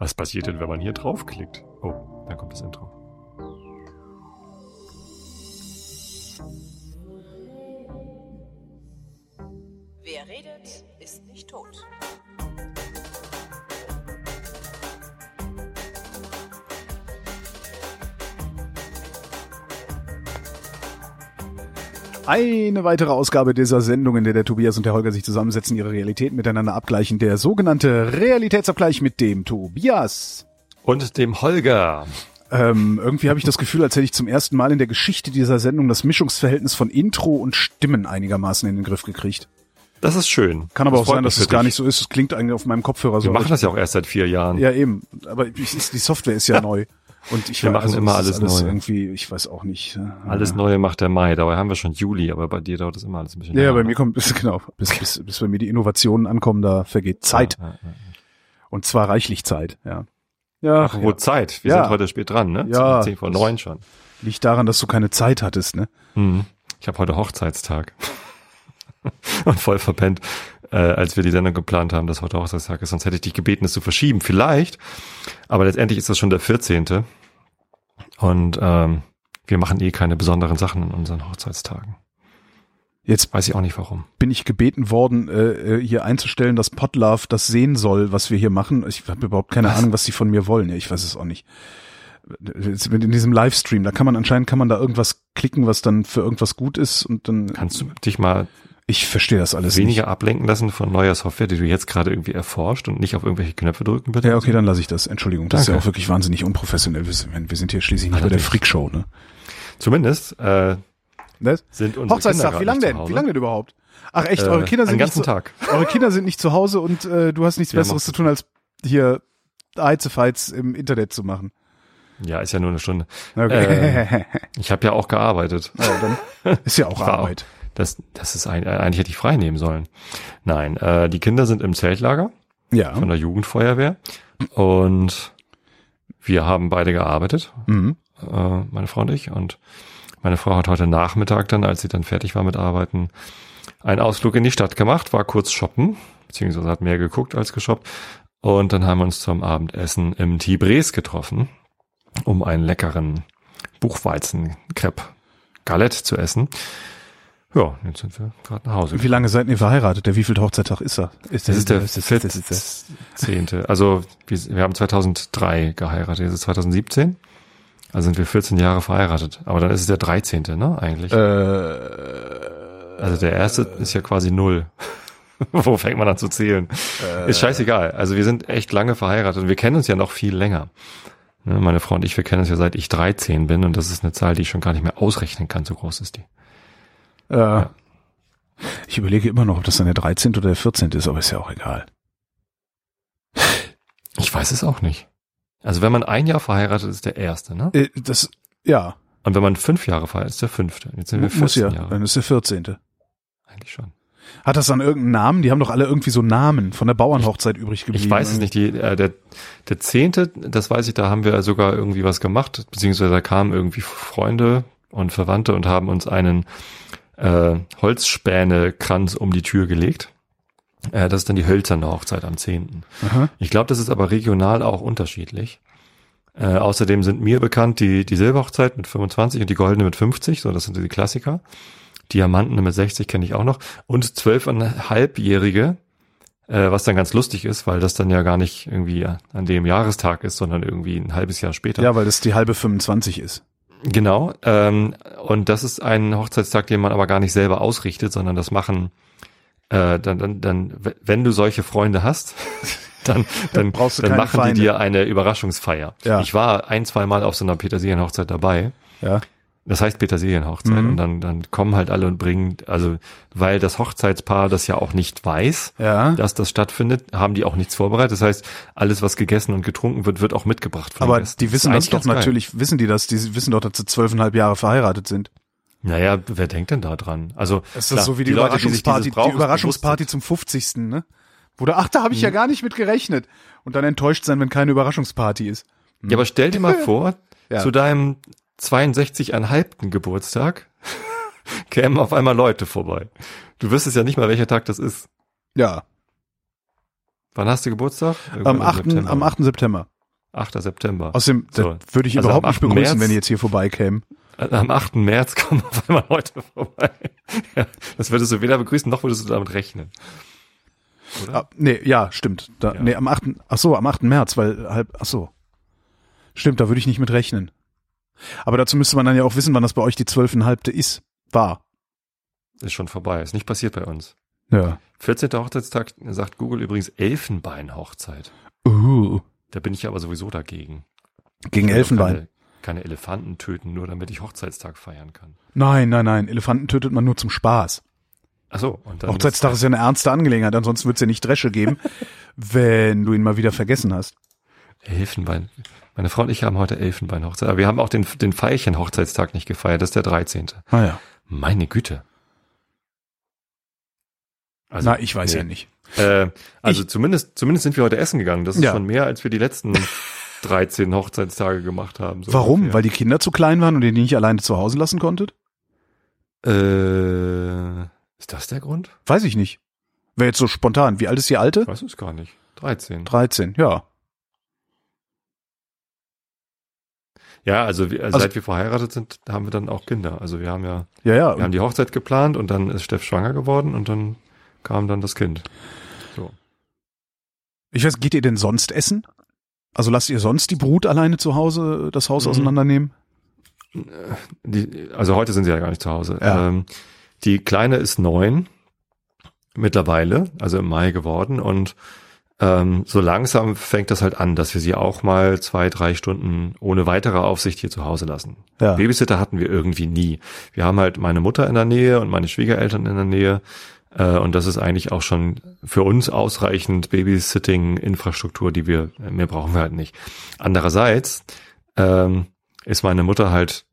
Was passiert denn, wenn man hier draufklickt? Oh, dann kommt das Intro. Eine weitere Ausgabe dieser Sendung, in der der Tobias und der Holger sich zusammensetzen, ihre Realität miteinander abgleichen. Der sogenannte Realitätsabgleich mit dem Tobias. Und dem Holger. Ähm, irgendwie habe ich das Gefühl, als hätte ich zum ersten Mal in der Geschichte dieser Sendung das Mischungsverhältnis von Intro und Stimmen einigermaßen in den Griff gekriegt. Das ist schön. Kann aber das auch sein, dass es gar nicht so ist. Es klingt eigentlich auf meinem Kopfhörer so. Wir machen das ja auch erst seit vier Jahren. Ja, eben. Aber die Software ist ja neu. Und ich Wir machen also immer ist alles neu. Irgendwie, ich weiß auch nicht. Alles Neue macht der Mai. Dabei haben wir schon Juli, aber bei dir dauert das immer alles ein bisschen Ja, ja, länger, bei mir kommt bis genau, bis, bis, bis bei mir die Innovationen ankommen, da vergeht Zeit. Ja, ja, ja. Und zwar reichlich Zeit, ja. Ja, Ach, wo Zeit? Wir Ja. sind heute spät dran, ne? Ja. Zehn vor neun schon. liegt daran, dass du keine Zeit hattest, ne? Mhm. Ich habe heute Hochzeitstag. Und voll verpennt, äh, als wir die Sendung geplant haben, dass heute Hochzeitstag ist. Sonst hätte ich dich gebeten, es zu verschieben. Vielleicht. Aber letztendlich ist das schon der 14. Und ähm, wir machen eh keine besonderen Sachen in unseren Hochzeitstagen. Jetzt Weiß ich auch nicht warum. bin ich gebeten worden, äh, äh, hier einzustellen, dass Podlove das sehen soll, was wir hier machen. Ich habe überhaupt keine Was? Ahnung, was die von mir wollen. Ich weiß es auch nicht. In diesem Livestream, da kann man anscheinend kann man da irgendwas klicken, was dann für irgendwas gut ist und dann Kannst du dich mal ich verstehe das alles weniger ablenken lassen von neuer Software, die du jetzt gerade irgendwie erforscht und nicht auf irgendwelche Knöpfe drücken bitte? nicht. Ja, okay, dann lasse ich das. Entschuldigung, das ist Danke. ja auch wirklich wahnsinnig unprofessionell. Wir sind, wir sind hier schließlich nicht bei der. Freakshow, ne? Zumindest äh, Ne? sind unsere Hochzeitstag, Kinder wie gerade lang nicht zu denn? Wie lange denn überhaupt? Ach echt, Äh, eure Kinder sind nicht zu, Tag. Eure Kinder sind nicht zu Hause und äh, du hast nichts Wir Besseres zu tun, als hier Heizefights im Internet zu machen. Ja, ist ja nur eine Stunde. Okay. Ich habe ja auch gearbeitet. ja, ist ja auch war auch- Arbeit. Das, das ist ein, eigentlich hätte ich frei nehmen sollen. Nein, äh, die Kinder sind im Zeltlager Ja. von der Jugendfeuerwehr und wir haben beide gearbeitet, Mhm. äh, meine Frau und ich. Und meine Frau hat heute Nachmittag dann, als sie dann fertig war mit Arbeiten, einen Ausflug in die Stadt gemacht, war kurz shoppen, beziehungsweise hat mehr geguckt als geshoppt. Und dann haben wir uns zum Abendessen im Tibres getroffen, um einen leckeren Buchweizen-Crepe Galette zu essen. Ja, jetzt sind wir gerade nach Hause. Wie lange seid ihr verheiratet? Der wievielte Hochzeitstag ist er? Ist Das ist der ist- ist- ist- ist- ist- vierzehnte. Also wir, wir haben 2003 geheiratet, jetzt ist 2017. Also sind wir 14 Jahre verheiratet. Aber dann ist es der 13. ne, eigentlich. Äh, also der erste ist ja quasi null. Wo fängt man an zu zählen? Ist scheißegal. Also wir sind echt lange verheiratet und wir kennen uns ja noch viel länger. Ne, Meine Frau und ich, wir kennen uns ja seit ich 13 bin und das ist eine Zahl, die ich schon gar nicht mehr ausrechnen kann, so groß ist die. Äh, ich überlege immer noch, ob das dann der 13. oder der 14. ist, aber ist ja auch egal. Ich weiß es auch nicht. Also wenn man ein Jahr verheiratet ist, der erste, ne? Äh, das, ja, Und wenn man fünf Jahre verheiratet ist, der fünfte. Jetzt sind wir muss 14 ja, Jahre. dann ist der 14. Eigentlich schon. Hat das dann irgendeinen Namen? Die haben doch alle irgendwie so Namen von der Bauernhochzeit übrig geblieben. Ich weiß es nicht. Die, äh, der, der zehnte, das weiß ich, da haben wir sogar irgendwie was gemacht, beziehungsweise da kamen irgendwie Freunde und Verwandte und haben uns einen äh, Holzspänekranz um die Tür gelegt. Äh, das ist dann die hölzerne Hochzeit am zehnten. Aha. Ich glaube, das ist aber regional auch unterschiedlich. Äh, außerdem sind mir bekannt die, die Silberhochzeit mit 25 und die goldene mit 50, so das sind die Klassiker. Diamantene mit 60 kenne ich auch noch. Und zwölfeinhalbjährige, äh, was dann ganz lustig ist, weil das dann ja gar nicht irgendwie an dem Jahrestag ist, sondern irgendwie ein halbes Jahr später. Ja, weil das die halbe 25 ist. Genau. Ähm, und das ist ein Hochzeitstag, den man aber gar nicht selber ausrichtet, sondern das machen äh, dann, dann, dann, wenn du solche Freunde hast, dann, dann, brauchst du dann keine machen Feinde. die dir eine Überraschungsfeier. Ja. Ich war ein, zwei Mal auf so einer Petersilienhochzeit dabei. Ja. Das heißt Petersilienhochzeit. Mhm. Und dann, dann kommen halt alle und bringen, also weil das Hochzeitspaar das ja auch nicht weiß, Ja. dass das stattfindet, haben die auch nichts vorbereitet. Das heißt, alles, was gegessen und getrunken wird, wird auch mitgebracht von Aber die wissen das eigentlich doch ganz geil. natürlich, wissen die das? Die wissen doch, dass sie zwölfeinhalb Jahre verheiratet sind. Naja, wer denkt denn da dran? Also Das ist klar, so wie die, sich Überraschungsparty, Brauches die Überraschungsparty zum 50. Ne? Wo du, ach, da habe ich Mhm. ja gar nicht mit gerechnet. Und dann enttäuscht sein, wenn keine Überraschungsparty ist. sind. Ja, aber stell dir mal vor, Ja. zu deinem 62,5. Geburtstag kämen auf einmal Leute vorbei. Du wüsstest ja nicht mal, welcher Tag das ist. Ja. Wann hast du Geburtstag? Am 8. Am 8. September. 8. September. Außerdem, So. würde ich Also überhaupt nicht 8. begrüßen, März- wenn die jetzt hier vorbeikämen. Am 8. März kommen auf einmal Leute vorbei. Ja, das würdest du weder begrüßen, noch würdest du damit rechnen. Oder? Ah, nee, ja, stimmt. Da, Ja. Nee, am 8. Ach so, am 8. März, weil halb, ach so. Stimmt, da würde ich nicht mit rechnen. Aber dazu müsste man dann ja auch wissen, wann das bei euch die zwölfeinhalbte ist. War. Ist schon vorbei. Ist nicht passiert bei uns. Ja. 14. Hochzeitstag sagt Google übrigens Elfenbeinhochzeit. Uh, Da bin ich aber sowieso dagegen. gegen Elfenbein. Keine, keine Elefanten töten, nur damit ich Hochzeitstag feiern kann. Nein, nein, nein. Elefanten tötet man nur zum Spaß. Ach so, und dann Hochzeitstag ist ja eine ernste Angelegenheit, ansonsten wird es ja nicht Dresche geben, wenn du ihn mal wieder vergessen hast. Elfenbein. Meine Frau und ich haben heute Elfenbein-Hochzeit. Aber wir haben auch den, den Veilchen-Hochzeitstag nicht gefeiert. Das ist der 13. Naja. Meine Güte. Also, Na, ich weiß nee. ja nicht. Äh, also zumindest, zumindest sind wir heute essen gegangen. Das ist Ja. schon mehr, als wir die letzten 13 Hochzeitstage gemacht haben. so Warum? ungefähr. Weil die Kinder zu klein waren und ihr die nicht alleine zu Hause lassen konntet? Äh, ist das der Grund? Weiß ich nicht. Wäre jetzt so spontan. Wie alt ist die alte? Ich weiß es gar nicht. 13. 13, ja. Ja, also, wir, Also- seit wir verheiratet sind, haben wir dann auch Kinder. Also wir haben ja, Ja, ja. wir haben die Hochzeit geplant und dann ist Steff schwanger geworden und dann kam dann das Kind. So. Ich weiß, geht ihr denn sonst essen? Also lasst ihr sonst die Brut alleine zu Hause das Haus Mhm. auseinandernehmen? Die, also heute sind sie ja gar nicht zu Hause. Ja. Ähm, die Kleine ist neun mittlerweile, also im Mai geworden und ähm, so langsam fängt das halt an, dass wir sie auch mal zwei, drei Stunden ohne weitere Aufsicht hier zu Hause lassen. Ja. Babysitter hatten wir irgendwie nie. Wir haben halt meine Mutter in der Nähe und meine Schwiegereltern in der Nähe. Äh, und das ist eigentlich auch schon für uns ausreichend Babysitting-Infrastruktur, die wir, mehr brauchen wir halt nicht. Andererseits ähm, ist meine Mutter halt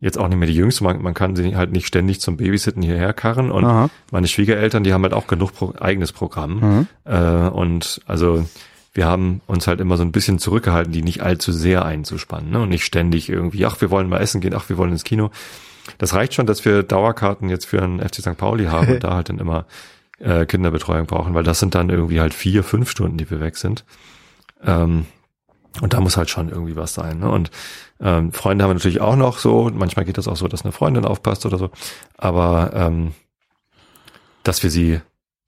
jetzt auch nicht mehr die Jüngste. Man, man kann sie halt nicht ständig zum Babysitten hierher karren. Und Aha. meine Schwiegereltern, die haben halt auch genug Pro eigenes Programm. Mhm. Äh, und also wir haben uns halt immer so ein bisschen zurückgehalten, die nicht allzu sehr einzuspannen. Ne? Und nicht ständig irgendwie, ach, wir wollen mal essen gehen, ach, wir wollen ins Kino. Das reicht schon, dass wir Dauerkarten jetzt für einen FC St. Pauli haben und da halt dann immer äh, Kinderbetreuung brauchen, weil das sind dann irgendwie halt vier, fünf Stunden, die wir weg sind. Ähm, und da muss halt schon irgendwie was sein. Ne? Und ähm, Freunde haben wir natürlich auch noch so. Manchmal geht das auch so, dass eine Freundin aufpasst oder so. Aber ähm, dass wir sie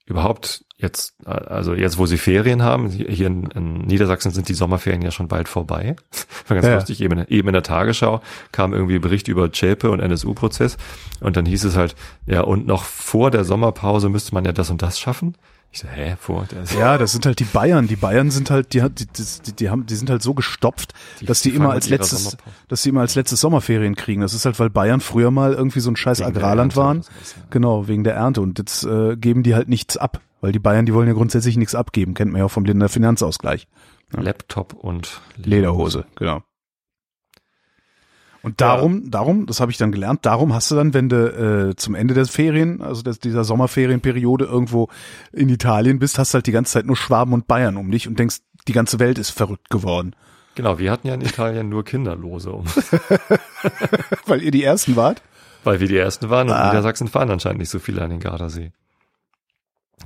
überhaupt jetzt, also jetzt, wo sie Ferien haben, hier in, in Niedersachsen sind die Sommerferien ja schon bald vorbei. War ganz Ja. lustig. Eben, eben in der Tagesschau kam irgendwie Bericht über Zschäpe und NSU-Prozess. Und dann hieß es halt, ja, und noch vor der Sommerpause müsste man ja das und das schaffen. Ich so, hä, vor der Ja, das sind halt die Bayern. Die Bayern sind halt, die, die, die, die haben, die sind halt so gestopft, Die- dass die, immer als letztes, dass die immer als letztes Sommerferien kriegen. Das ist halt, weil Bayern früher mal irgendwie so ein scheiß Wegen Agrarland waren. ja. Genau, wegen der Ernte. Und jetzt äh, geben die halt nichts ab. Weil die Bayern, die wollen ja grundsätzlich nichts abgeben. Kennt man ja auch vom Länder Finanzausgleich. Laptop und Lederhose, genau. Und darum, darum, das habe ich dann gelernt, darum hast du dann, wenn du äh, zum Ende der Ferien, also des, dieser Sommerferienperiode irgendwo in Italien bist, hast du halt die ganze Zeit nur Schwaben und Bayern um dich und denkst, die ganze Welt ist verrückt geworden. Genau, wir hatten ja in Italien nur Kinderlose, um, Weil ihr die Ersten wart? weil wir die Ersten waren und Ah. Niedersachsen fahren anscheinend nicht so viele an den Gardasee.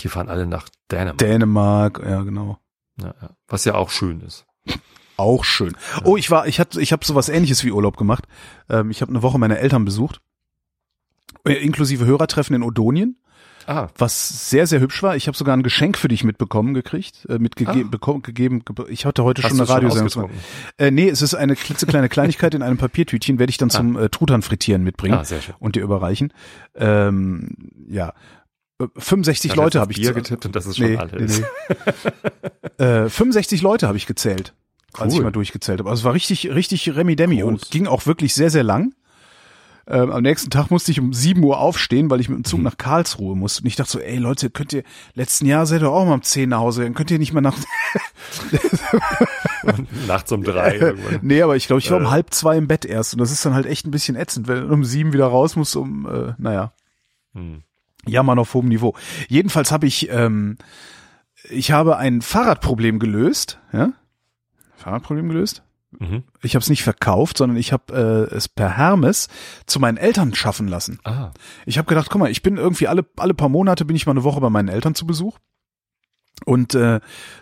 Die fahren alle nach Dänemark. Dänemark, ja genau. ja, ja. Was ja auch schön ist. Auch schön. Oh, ich war, ich hatte, ich habe sowas ähnliches wie Urlaub gemacht. Ähm, ich habe eine Woche meine Eltern besucht. Äh, Inklusive Hörertreffen in Odonien. Ah, was sehr, sehr hübsch war. Ich habe sogar ein Geschenk für dich mitbekommen gekriegt, äh, mitgegeben, Ah. bekommen, gegeben. ge- Ich hatte heute hast schon eine Radiosendung. Äh, nee, es ist eine klitzekleine Kleinigkeit in einem Papiertütchen, werde ich dann zum äh, Truthahn frittieren mitbringen Ah, sehr schön. und dir überreichen. Ähm, ja, Äh, 65 Ich Leute habe auf ich Bier zu- getippt und das ist schon nee, nee, nee. äh, 65 Leute habe ich gezählt, als ich Cool. mal durchgezählt habe. Also es war richtig, richtig Remi Demi und ging auch wirklich sehr, sehr lang. Ähm, am nächsten Tag musste ich um 7 Uhr aufstehen, weil ich mit dem Mhm. Zug nach Karlsruhe musste. Und ich dachte so, ey Leute, könnt ihr, letzten Jahr seid ihr auch mal um 10 nach Hause, dann könnt ihr nicht mehr nach, nachts um drei irgendwann. nee, aber ich glaube, ich war um Äh. halb zwei im Bett erst. Und das ist dann halt echt ein bisschen ätzend, wenn du um sieben wieder raus musst, um, äh, naja. Hm. Jammern auf hohem Niveau. Jedenfalls habe ich, ähm, ich habe ein Fahrradproblem gelöst, ja? Fahrradproblem gelöst? Mhm. Ich habe es nicht verkauft, sondern ich habe äh, es per Hermes zu meinen Eltern schaffen lassen. Ah, Ich habe gedacht, guck mal, ich bin irgendwie alle alle paar Monate bin ich mal eine Woche bei meinen Eltern zu Besuch. Und äh,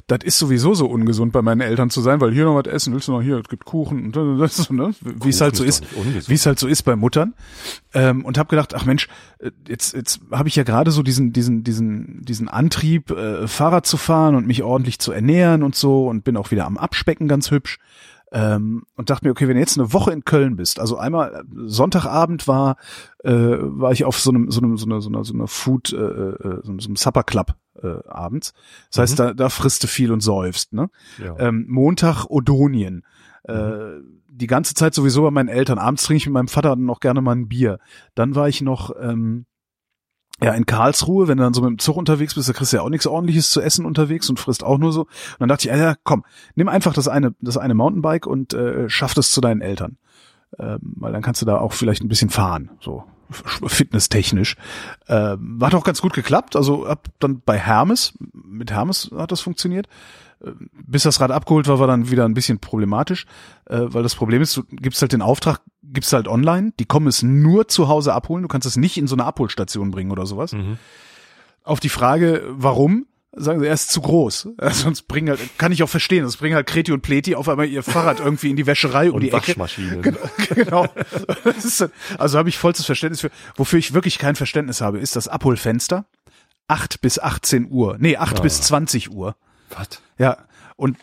das ist sowieso so ungesund bei meinen Eltern zu sein, weil hier noch was essen, willst du noch hier, es gibt Kuchen und das, ne? wie es halt so ist wie es halt so ist bei Muttern. Ähm, und habe gedacht, ach Mensch, äh, jetzt jetzt habe ich ja gerade so diesen diesen diesen diesen Antrieb, äh, Fahrrad zu fahren und mich ordentlich zu ernähren und so und bin auch wieder am Abspecken ganz hübsch. Ähm, und dachte mir, okay, wenn du jetzt eine Woche in Köln bist, also einmal äh, Sonntagabend war, äh, war ich auf so einem, so einem, so einer, so einer, so einer Food, äh, äh, so einem Supper Club äh, abends. Das heißt, da, da frisst du viel und säufst, ne? Ja. Ähm, Montag Odonien. Äh, die ganze Zeit sowieso bei meinen Eltern. Abends trinke ich mit meinem Vater noch gerne mal ein Bier. Dann war ich noch ähm, ja in Karlsruhe, wenn du dann so mit dem Zug unterwegs bist, da kriegst du ja auch nichts ordentliches zu essen unterwegs und frisst auch nur so. Und dann dachte ich, ja, komm, nimm einfach das eine, das eine Mountainbike und äh, schaff das zu deinen Eltern. Ähm, weil dann kannst du da auch vielleicht ein bisschen fahren, so fitnesstechnisch. Ähm, hat auch ganz gut geklappt. Also hab dann bei Hermes, mit Hermes hat das funktioniert. Ähm, Bis das Rad abgeholt war, war dann wieder ein bisschen problematisch, äh, weil das Problem ist, du gibst halt den Auftrag, gibst halt online, die kommen es nur zu Hause abholen, du kannst es nicht in so eine Abholstation bringen oder sowas. Mhm. Auf die Frage, warum, sagen sie, er ist zu groß. Äh, Sonst bringen halt, kann ich auch verstehen, sonst bringen halt Kreti und Pleti auf einmal ihr Fahrrad irgendwie in die Wäscherei um Und die Ecke. Waschmaschinen. genau. Das ist, also habe ich vollstes Verständnis für. Wofür ich wirklich kein Verständnis habe, ist das Abholfenster. 8 bis 18 Uhr. Nee, 8 Ah. bis 20 Uhr. Was? Ja. Und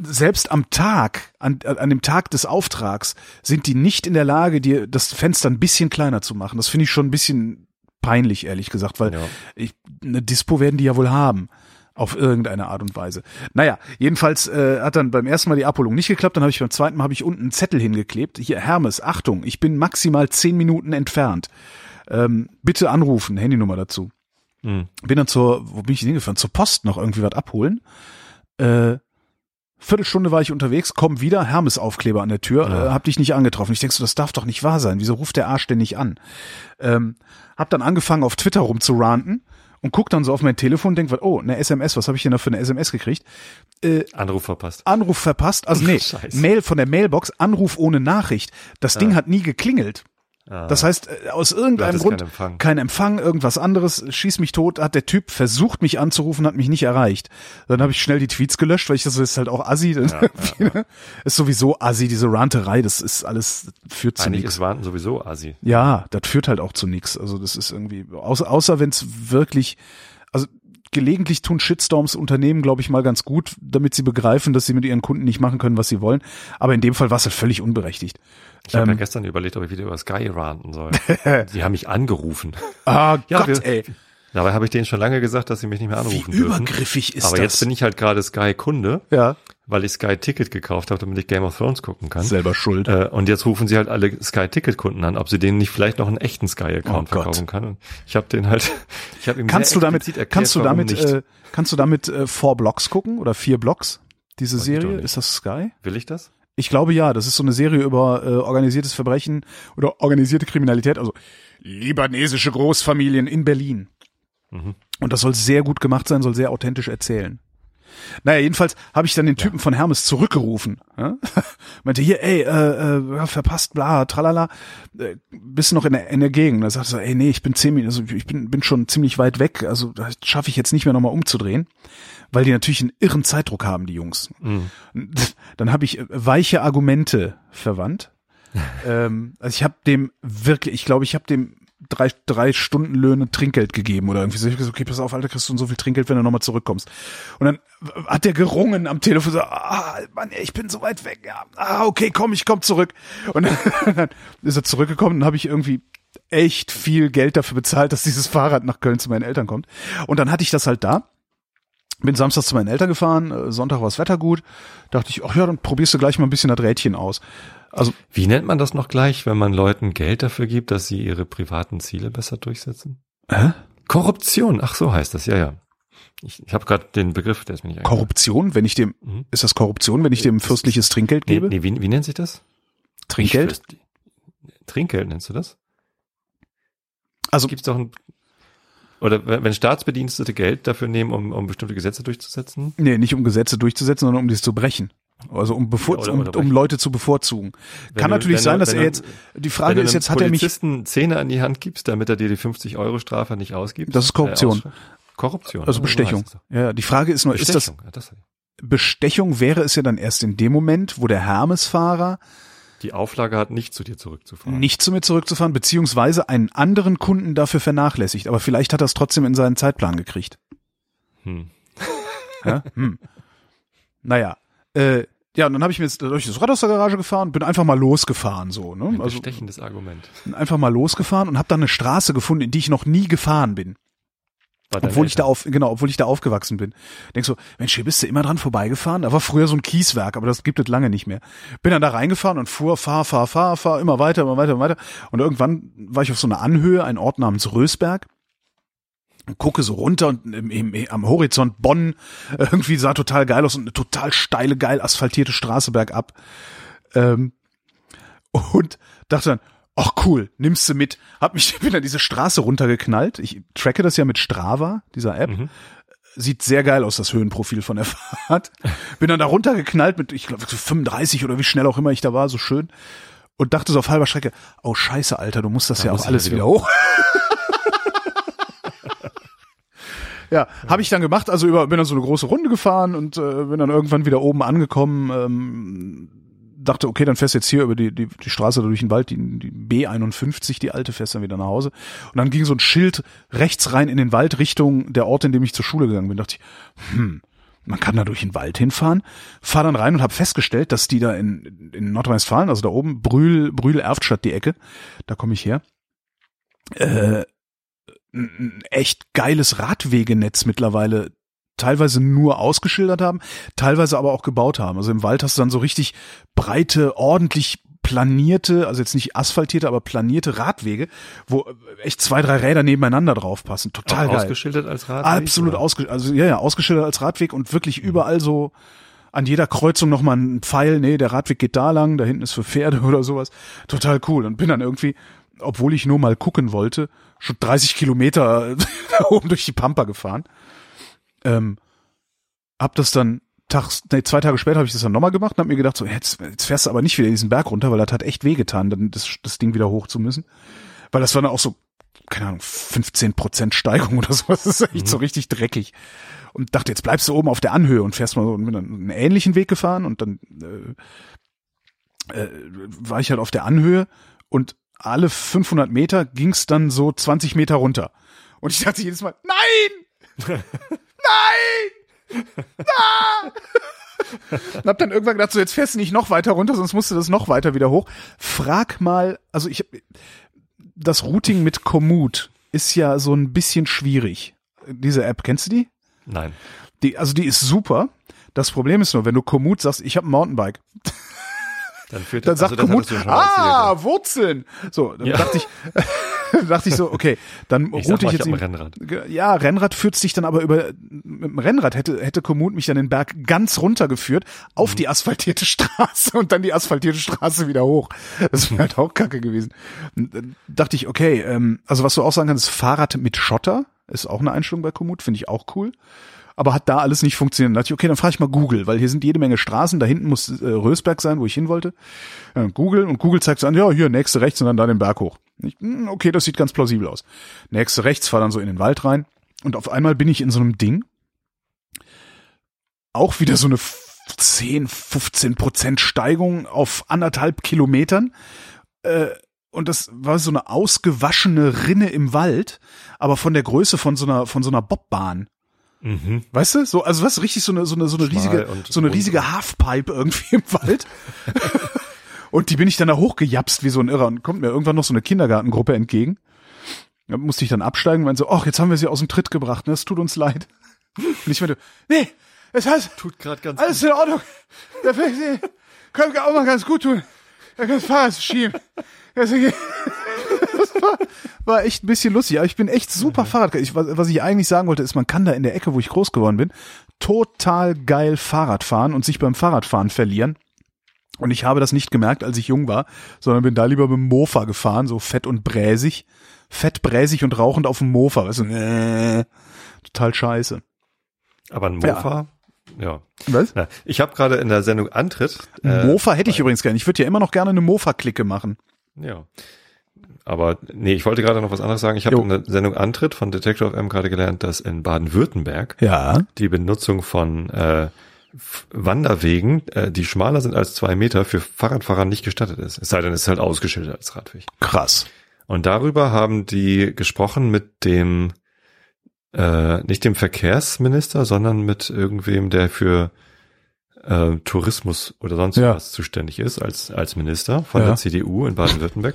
selbst am Tag, an, an dem Tag des Auftrags, sind die nicht in der Lage, dir das Fenster ein bisschen kleiner zu machen. Das finde ich schon ein bisschen peinlich, ehrlich gesagt, weil Ja. ich, eine Dispo werden die ja wohl haben. Auf irgendeine Art und Weise. Naja, jedenfalls äh, hat dann beim ersten Mal die Abholung nicht geklappt. Dann habe ich beim zweiten Mal habe ich unten einen Zettel hingeklebt. Hier, Hermes, Achtung, ich bin maximal zehn Minuten entfernt. Ähm, bitte anrufen, Handynummer dazu. Mhm. Bin dann zur, wo bin ich hingefahren? Zur Post noch irgendwie was abholen. Äh, Viertelstunde war ich unterwegs, komm wieder, Hermes-Aufkleber an der Tür, Ja. äh, hab dich nicht angetroffen. Ich denk so, das darf doch nicht wahr sein. Wieso ruft der Arsch denn nicht an? Ähm, hab dann angefangen, auf Twitter rumzuranten und guck dann so auf mein Telefon und denk, oh, eine SMS, was habe ich denn da für eine SMS gekriegt? Äh, Anruf verpasst. Anruf verpasst, also nee, Scheiße. Mail von der Mailbox, Anruf ohne Nachricht. Das Ding hat nie geklingelt. Ah. Das heißt, äh, aus irgendeinem Grund keinen Empfang. kein Empfang, irgendwas anderes, schieß mich tot, hat der Typ versucht, mich anzurufen, hat mich nicht erreicht. Dann habe ich schnell die Tweets gelöscht, weil ich das so, ist halt auch Assi. ne? Ist sowieso Assi, diese Ranterei, das ist alles, führt zu Eigentlich nichts. ist Warten sowieso Asi. Ja, das führt halt auch zu nichts. Also das ist irgendwie, außer, außer wenn es wirklich, also gelegentlich tun Shitstorms Unternehmen, glaube ich, mal ganz gut, damit sie begreifen, dass sie mit ihren Kunden nicht machen können, was sie wollen. Aber in dem Fall war es halt völlig unberechtigt. Ich habe Ähm. ja gestern überlegt, ob ich wieder über Sky ranten soll. Die haben mich angerufen. Ah, Ja, Gott, wir- ey. Dabei habe ich denen schon lange gesagt, dass sie mich nicht mehr Wie anrufen dürfen. übergriffig ist Aber das? jetzt bin ich halt gerade Sky-Kunde, ja, weil ich Sky-Ticket gekauft habe, damit ich Game of Thrones gucken kann. selber schuld. Äh, und jetzt rufen sie halt alle Sky-Ticket-Kunden an, ob sie denen nicht vielleicht noch einen echten Sky-Account Oh verkaufen kann. Und ich habe den halt, ich habe ihm kannst du damit, erklärt, kannst du damit, äh, kannst du damit äh, four Blocks gucken oder vier Blocks? Diese Serie, ist das Sky? Will ich das? Ich glaube ja, das ist so eine Serie über äh, organisiertes Verbrechen oder organisierte Kriminalität, also libanesische Großfamilien in Berlin. Mhm. Und das soll sehr gut gemacht sein, soll sehr authentisch erzählen. Naja, jedenfalls habe ich dann den Typen von Hermes zurückgerufen. Ja? Meinte, hier, ey, äh, äh, ja, verpasst, bla, tralala, äh, bist du noch in der, in der Gegend? Da sagte er, ey, nee, ich bin zehn Minuten, also ich bin, bin schon ziemlich weit weg, also das schaffe ich jetzt nicht mehr nochmal umzudrehen, weil die natürlich einen irren Zeitdruck haben, die Jungs. Mhm. Dann habe ich äh, weiche Argumente verwandt. ähm, also ich habe dem wirklich, ich glaube, ich habe dem drei, drei Stundenlöhne Trinkgeld gegeben oder irgendwie so. Ich hab gesagt, okay, pass auf, Alter, kriegst du so viel Trinkgeld, wenn du nochmal zurückkommst. Und dann hat der gerungen am Telefon so, ah, Mann, ich bin so weit weg. Ja, ah, okay, komm, ich komm zurück. Und dann, dann ist er zurückgekommen und habe ich irgendwie echt viel Geld dafür bezahlt, dass dieses Fahrrad nach Köln zu meinen Eltern kommt. Und dann hatte ich das halt da. Bin samstags zu meinen Eltern gefahren, äh, Sonntag war das Wetter gut. Dachte ich, ach ja, dann probierst du gleich mal ein bisschen das Rädchen aus. Also Wie nennt man das noch gleich, wenn man Leuten Geld dafür gibt, dass sie ihre privaten Ziele besser durchsetzen? Hä? Korruption, ach so heißt das, ja, ja. Ich, ich habe gerade den Begriff, der ist mir nicht eingefallen. Korruption, wenn ich dem, Mhm. ist das Korruption, wenn ich dem fürstliches Trinkgeld Nee, gebe? nee, wie, wie nennt sich das? Trinkgeld? Fürst- Trinkgeld nennst du das? Also Gibt's doch ein, oder wenn Staatsbedienstete Geld dafür nehmen, um, um bestimmte Gesetze durchzusetzen? nee, nicht um Gesetze durchzusetzen, sondern um dies zu brechen. Also um, bevor, Ja, um, um. Leute zu bevorzugen. Wenn Kann du- natürlich sein, dass er jetzt, die Frage ist jetzt, hat er mich, Polizisten Zähne an die Hand gibst, damit er dir die 50 Euro Strafe nicht ausgibt? Das ist Korruption. Äh? Korruption. Also ne? Bestechung. Ja, die Frage ist nur, ist Bestechung, ja, das Bestechung wäre es ja dann erst in dem Moment, wo der Hermes-Fahrer die Auflage hat, nicht zu dir zurückzufahren. nicht zu mir zurückzufahren, beziehungsweise einen anderen Kunden dafür vernachlässigt. Aber vielleicht hat er es trotzdem in seinen Zeitplan gekriegt. Hm. Ja? Hm. Naja. Äh, ja, und dann habe ich mir jetzt durch das Rad aus der Garage gefahren, bin einfach mal losgefahren, so, ne? Ein Also bestechendes Argument. bin einfach mal losgefahren und habe dann eine Straße gefunden, in die ich noch nie gefahren bin. Obwohl ich da auf, genau, obwohl ich da aufgewachsen bin. Denk so, Mensch, hier bist du immer dran vorbeigefahren. Da war früher so ein Kieswerk, aber das gibt es lange nicht mehr. Bin dann da reingefahren und fuhr, fahr, fahr, fahr, fahr, immer weiter, immer weiter, immer weiter. Und irgendwann war ich auf so einer Anhöhe, ein Ort namens Rösberg. Und gucke so runter und im, im, am Horizont Bonn irgendwie sah total geil aus und eine total steile, geil asphaltierte Straße bergab. Ähm, und dachte dann, ach cool, nimmst du mit. Hab mich dann diese Straße runtergeknallt. Ich tracke das ja mit Strava, dieser App. Mhm. Sieht sehr geil aus, das Höhenprofil von der Fahrt. Bin dann da runtergeknallt mit, ich glaube, so 35 oder wie schnell auch immer ich da war, so schön. Und dachte so auf halber Strecke, oh scheiße, Alter, du musst das Da ja auch alles wieder wieder hoch. Ja, habe ich dann gemacht, also über, bin dann so eine große Runde gefahren und äh, bin dann irgendwann wieder oben angekommen, ähm, dachte, okay, dann fährst du jetzt hier über die, die, die Straße durch den Wald, die, die B51, die alte, fährst dann wieder nach Hause. Und dann ging so ein Schild rechts rein in den Wald Richtung der Ort, in dem ich zur Schule gegangen bin. dachte ich, hm, man kann da durch den Wald hinfahren. Fahr dann rein und habe festgestellt, dass die da in, in Nordrhein-Westfalen, also da oben, Brühl, Brühl, Erftstadt, die Ecke, da komme ich her, äh, ein echt geiles Radwegenetz mittlerweile teilweise nur ausgeschildert haben, teilweise aber auch gebaut haben. Also im Wald hast du dann so richtig breite, ordentlich planierte, also jetzt nicht asphaltierte, aber planierte Radwege, wo echt zwei, drei Räder nebeneinander drauf passen. Total Auch geil. ausgeschildert als Radweg? Absolut ausgeschildert, also ja, ja, ausgeschildert als Radweg und wirklich überall so an jeder Kreuzung nochmal ein Pfeil, nee, der Radweg geht da lang, da hinten ist für Pferde oder sowas. Total cool. Und bin dann irgendwie, obwohl ich nur mal gucken wollte, schon 30 Kilometer da oben durch die Pampa gefahren. Ähm, hab das dann tags, nee, zwei Tage später habe ich das dann nochmal gemacht und hab mir gedacht, so, jetzt, jetzt fährst du aber nicht wieder diesen Berg runter, weil das hat echt wehgetan, dann das, das Ding wieder hoch zu müssen. Weil das war dann auch so, keine Ahnung, 15 Prozent Steigung oder sowas. Das ist echt so richtig dreckig. Und dachte, jetzt bleibst du oben auf der Anhöhe und fährst mal so und bin dann einen ähnlichen Weg gefahren und dann äh, äh, war ich halt auf der Anhöhe und alle 500 Meter ging's dann so 20 Meter runter. Und ich dachte jedes Mal, nein! nein! Ah! Und hab dann irgendwann gedacht, so jetzt fährst du nicht noch weiter runter, sonst musst du das noch weiter wieder hoch. Frag mal, also ich das Routing mit Komoot ist ja so ein bisschen schwierig. Diese App, kennst du die? Nein. Die, also die ist super. Das Problem ist nur, wenn du Komoot sagst, ich habe ein Mountainbike, Dann führt dann also sagt das Komoot, ah, Wurzeln. So, dann Ja. dachte ich, dachte ich so, okay, dann. Ich mal, ich jetzt in- Rennrad. ja, Rennrad führt dich dann aber über, mit dem Rennrad hätte, hätte Komoot mich dann den Berg ganz runtergeführt, auf Mhm. die asphaltierte Straße und dann die asphaltierte Straße wieder hoch. Das wäre halt auch kacke gewesen. Und dachte ich, okay, ähm, also was du auch sagen kannst, Fahrrad mit Schotter, ist auch eine Einstellung bei Komoot, finde ich auch cool. Aber hat da alles nicht funktioniert. Dann dachte ich, okay, dann frage ich mal Google, weil hier sind jede Menge Straßen, da hinten muss äh, Rösberg sein, wo ich hin wollte. Ja, Google und Google zeigt so an, ja, hier, nächste rechts und dann da den Berg hoch. Ich, hm, okay, das sieht ganz plausibel aus. Nächste rechts, fahr dann so in den Wald rein und auf einmal bin ich in so einem Ding. Auch wieder so eine 10, 15 Prozent Steigung auf anderthalb Kilometern. Äh, und das war so eine ausgewaschene Rinne im Wald, aber von der Größe von so einer, von so einer Bobbahn. Mhm. Weißt du? So, also was richtig so eine, so eine, so eine Schmal riesige, so eine riesige Halfpipe irgendwie im Wald. und die bin ich dann da hochgejapst wie so ein Irrer und kommt mir irgendwann noch so eine Kindergartengruppe entgegen. Da musste ich dann absteigen und meinte so, ach, jetzt haben wir sie aus dem Tritt gebracht, ne? Es tut uns leid. Und ich meinte, nee, es heißt, Tut gerade ganz alles in Ordnung. Flex- Können wir auch mal ganz gut tun. Er kann das Fahrrad schieben. Das war, war echt ein bisschen lustig. Aber ich bin echt super Fahrrad. Ich, was, was ich eigentlich sagen wollte, ist, man kann da in der Ecke, wo ich groß geworden bin, total geil Fahrrad fahren und sich beim Fahrradfahren verlieren. Und ich habe das nicht gemerkt, als ich jung war, sondern bin da lieber mit dem Mofa gefahren, so fett und bräsig. Fett, bräsig und rauchend auf dem Mofa. Weißt du, äh, total scheiße. Aber ein Mofa, ja. Was? Na, ich habe gerade in der Sendung Antritt. äh, Mofa hätte ich übrigens gerne. Ich würde ja immer noch gerne eine Mofa-Clique machen. Ja. Aber nee, ich wollte gerade noch was anderes sagen. Ich habe in der Sendung Antritt von Detector FM gerade gelernt, dass in Baden-Württemberg Ja. die Benutzung von äh, Wanderwegen, äh, die schmaler sind als zwei Meter, für Fahrradfahrer nicht gestattet ist. Es sei denn, es ist halt ausgeschildert als Radweg. Krass. Und darüber haben die gesprochen mit dem, äh, nicht dem Verkehrsminister, sondern mit irgendwem, der für äh, Tourismus oder sonst Ja. was zuständig ist, als, als Minister von Ja. der CDU in Baden-Württemberg.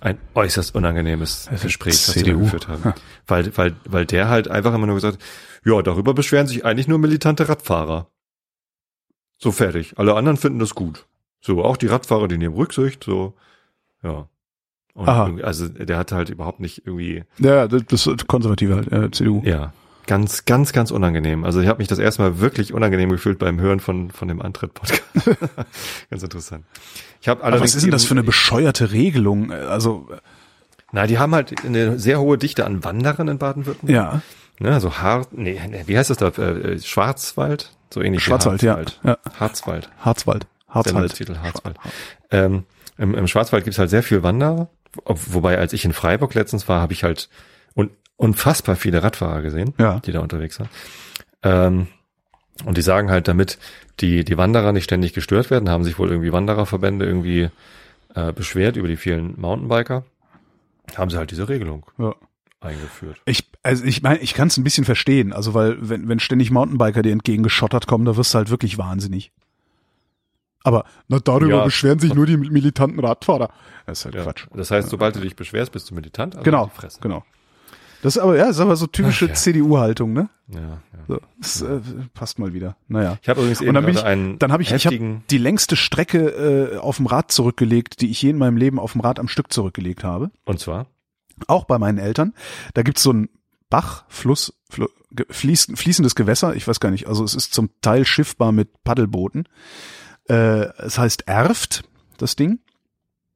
Ein äußerst unangenehmes Also Gespräch, das sie da CDU. geführt haben. Weil, weil, weil der halt einfach immer nur gesagt ja, darüber beschweren sich eigentlich nur militante Radfahrer. So fertig. Alle anderen finden das gut. So, auch die Radfahrer, die nehmen Rücksicht, so, ja. Und also der hat halt überhaupt nicht irgendwie, Ja, das, das ist konservative halt, äh, CDU. ja, ganz, ganz, ganz unangenehm. Also ich habe mich das erstmal wirklich unangenehm gefühlt beim Hören von von dem Antritt-Podcast. ganz interessant. Ich habe Aber was ist denn das für eine bescheuerte Regelung? Also, Na, die haben halt eine sehr hohe Dichte an Wanderern in Baden-Württemberg. ja, Ne, so Hart, nee, wie heißt das da? Äh, äh, Schwarzwald? So ähnlich Schwarzwald, ja. Harzwald. ja. Harzwald. Harzwald. Harzwald. Sendungstitel Harzwald. Ähm, im, Im Schwarzwald gibt's halt sehr viel Wanderer, ob, wobei als ich in Freiburg letztens war, habe ich halt unfassbar viele Radfahrer gesehen, Ja. die da unterwegs waren. Ähm, und die sagen halt, damit die, die Wanderer nicht ständig gestört werden, haben sich wohl irgendwie Wandererverbände irgendwie äh, beschwert über die vielen Mountainbiker, haben sie halt diese Regelung Ja. eingeführt. Ich, also ich meine, ich kann es ein bisschen verstehen, also weil wenn, wenn ständig Mountainbiker dir entgegengeschottert kommen, da wirst du halt wirklich wahnsinnig. Aber na, darüber Ja. beschweren sich nur die militanten Radfahrer. Das ist halt Ja. Quatsch. Das heißt, sobald du dich beschwerst, bist du militant. Also Genau, genau. Das ist aber, ja, ist aber so typische ja. CDU-Haltung, ne? Ja, ja. So, das äh, passt mal wieder. Naja. Ich habe übrigens eben dann ich, einen dann habe ich, ich habe die längste Strecke äh, auf dem Rad zurückgelegt, die ich je in meinem Leben auf dem Rad am Stück zurückgelegt habe. und zwar, Auch bei meinen Eltern. Da gibt's so einen Bach, Fluss, Fl fließ, fließendes Gewässer. Ich weiß gar nicht. Also es ist zum Teil schiffbar mit Paddelbooten. Äh, es heißt Erft, das Ding.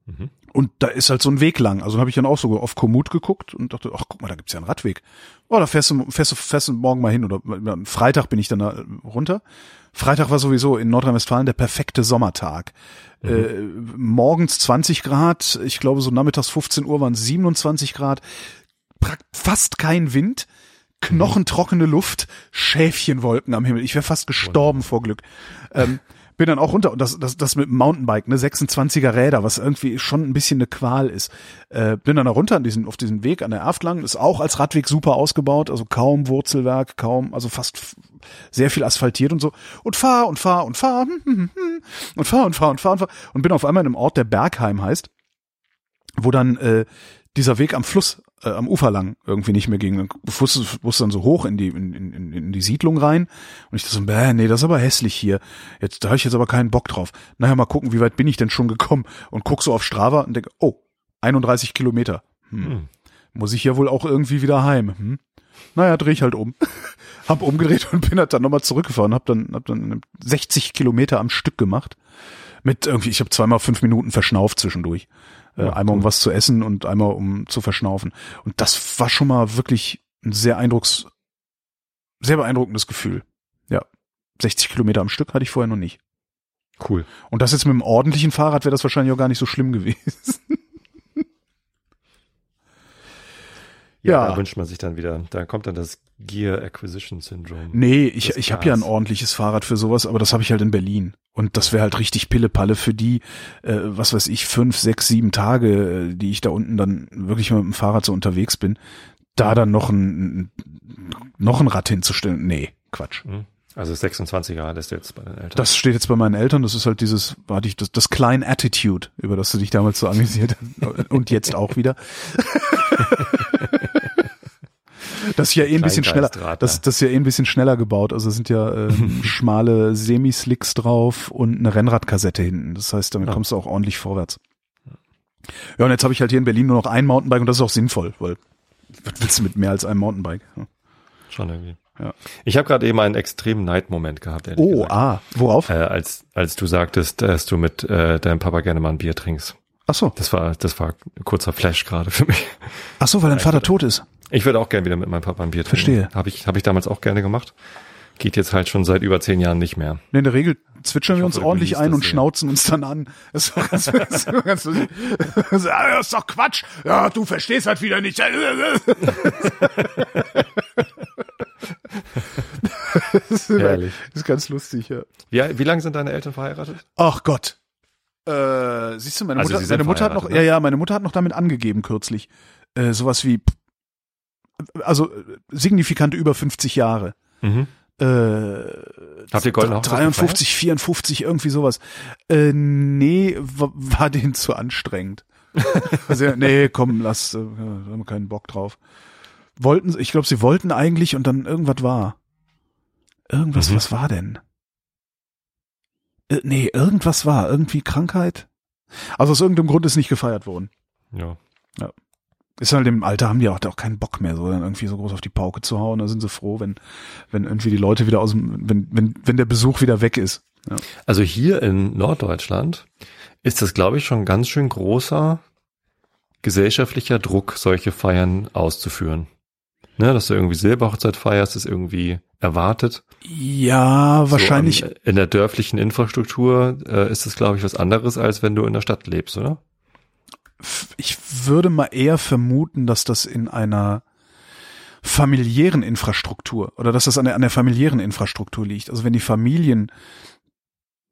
Mhm. Und da ist halt so ein Weg lang. Also habe ich dann auch so auf Komoot geguckt und dachte, ach guck mal, da gibt's ja einen Radweg. Oh, da fährst du, fährst du, fährst du morgen mal hin. Oder am Freitag bin ich dann da runter. Freitag war sowieso in Nordrhein-Westfalen der perfekte Sommertag. Äh, morgens 20 Grad, ich glaube so nachmittags 15 Uhr waren 27 Grad, fast kein Wind, knochentrockene Luft, Schäfchenwolken am Himmel. Ich wäre fast gestorben vor Glück. Ähm, bin dann auch runter. Und das, das, das mit dem Mountainbike, ne, 26er Räder, was irgendwie schon ein bisschen eine Qual ist. Äh, bin dann da runter an diesen, auf diesen Weg an der Erft lang, ist auch als Radweg super ausgebaut, also kaum Wurzelwerk, kaum, also fast sehr viel asphaltiert und so. Und fahr und fahr und fahr. Hm, hm, hm, und fahr und fahr und fahr und fahr. Und bin auf einmal in einem Ort, der Bergheim heißt, wo dann äh, dieser Weg am Fluss, äh, am Ufer lang irgendwie nicht mehr ging. Dann musste, musste dann so hoch in die, in, in, in die Siedlung rein. Und ich dachte so, bäh, nee, das ist aber hässlich hier. Jetzt, da habe ich jetzt aber keinen Bock drauf. Naja, mal gucken, wie weit bin ich denn schon gekommen? Und guck so auf Strava und denke, oh, 31 Kilometer. Hm. Hm. Muss ich ja wohl auch irgendwie wieder heim. Hm? Naja, dreh ich halt um. hab umgedreht und bin halt dann nochmal zurückgefahren. Hab dann, hab dann 60 Kilometer am Stück gemacht. Mit irgendwie, ich habe zweimal fünf Minuten verschnauft zwischendurch. Äh, Ja, einmal um was zu essen und einmal um zu verschnaufen. Und das war schon mal wirklich ein sehr eindrucks, sehr beeindruckendes Gefühl. Ja. 60 Kilometer am Stück hatte ich vorher noch nicht. cool. Und das jetzt mit einem ordentlichen Fahrrad wäre das wahrscheinlich auch gar nicht so schlimm gewesen. Ja, da wünscht man sich dann wieder, da kommt dann das Gear Acquisition Syndrome. Nee, ich, ich habe ja ein ordentliches Fahrrad für sowas, aber das habe ich halt in Berlin. Und das wäre halt richtig Pillepalle für die, äh, was weiß ich, fünf, sechs, sieben Tage, äh, die ich da unten dann wirklich mal mit dem Fahrrad so unterwegs bin, da dann noch ein, noch ein Rad hinzustellen. Nee, Quatsch. Hm. Also 26er lässt du jetzt bei den Eltern. Das steht jetzt bei meinen Eltern, das ist halt dieses, warte ich, das, das Klein Attitude, über das du dich damals so amüsiert hast. Und jetzt auch wieder. Das ist ja eh ein bisschen schneller. Das, das ist ja eh ein bisschen schneller gebaut. Also es sind ja ähm, schmale Semislicks drauf und eine Rennradkassette hinten. Das heißt, damit Ja. kommst du auch ordentlich vorwärts. Ja, und jetzt habe ich halt hier in Berlin nur noch ein Mountainbike und das ist auch sinnvoll, weil was willst du mit mehr als einem Mountainbike? Ja. Schon irgendwie. Ja. Ich habe gerade eben einen extremen Neidmoment gehabt, ehrlich Oh, gesagt. ah, worauf? Äh, als, als du sagtest, dass du mit äh, deinem Papa gerne mal ein Bier trinkst. Ach so, Das war, das war ein kurzer Flash gerade für mich. ach so, weil dein Vater tot ist. Ich würde auch gerne wieder mit meinem Papa ein Bier trinken. Verstehe. Habe ich, habe ich damals auch gerne gemacht. geht jetzt halt schon seit über zehn Jahren nicht mehr. In der Regel zwitschern Ich wir uns hoffe, ordentlich ein und sehr. schnauzen uns dann an. Das ist, doch ganz, das ist, ganz das ist doch Quatsch. Ja, du verstehst halt wieder nicht. Das ist, Herrlich. das ist ganz lustig, ja. Wie, wie lange sind deine Eltern verheiratet? Ach Gott. Äh, siehst du, meine Also Mutter, meine Mutter hat noch, verheiratet, ja, ne? ja, meine Mutter hat noch damit angegeben kürzlich. Äh, sowas wie, also äh, signifikant über 50 Jahre. Mhm. Äh, Habt ihr goldene Hochzeit 53, 54, irgendwie sowas. Äh, nee, war, war denen zu anstrengend. also, nee, komm, lass, äh, da haben wir keinen Bock drauf. Wollten, ich glaube, sie wollten eigentlich und dann irgendwas war. Irgendwas, Mhm. was war denn? Äh, nee, irgendwas war, irgendwie Krankheit. Also aus irgendeinem Grund ist nicht gefeiert worden. Ja. Ist halt im Alter haben die auch, auch keinen Bock mehr, so dann irgendwie so groß auf die Pauke zu hauen. Da sind sie froh, wenn, wenn irgendwie die Leute wieder aus dem, wenn, wenn, wenn der Besuch wieder weg ist. Ja. Also hier in Norddeutschland ist das, glaube ich, schon ganz schön großer gesellschaftlicher Druck, solche Feiern auszuführen. Ne, dass du irgendwie Silberhochzeit feierst, ist irgendwie erwartet. Ja, wahrscheinlich. So, an- in der dörflichen Infrastruktur äh, ist das, glaube ich, was anderes, als wenn du in der Stadt lebst, oder? ich würde mal eher vermuten, dass das in einer familiären Infrastruktur oder dass das an der, an der familiären Infrastruktur liegt. Also wenn die Familien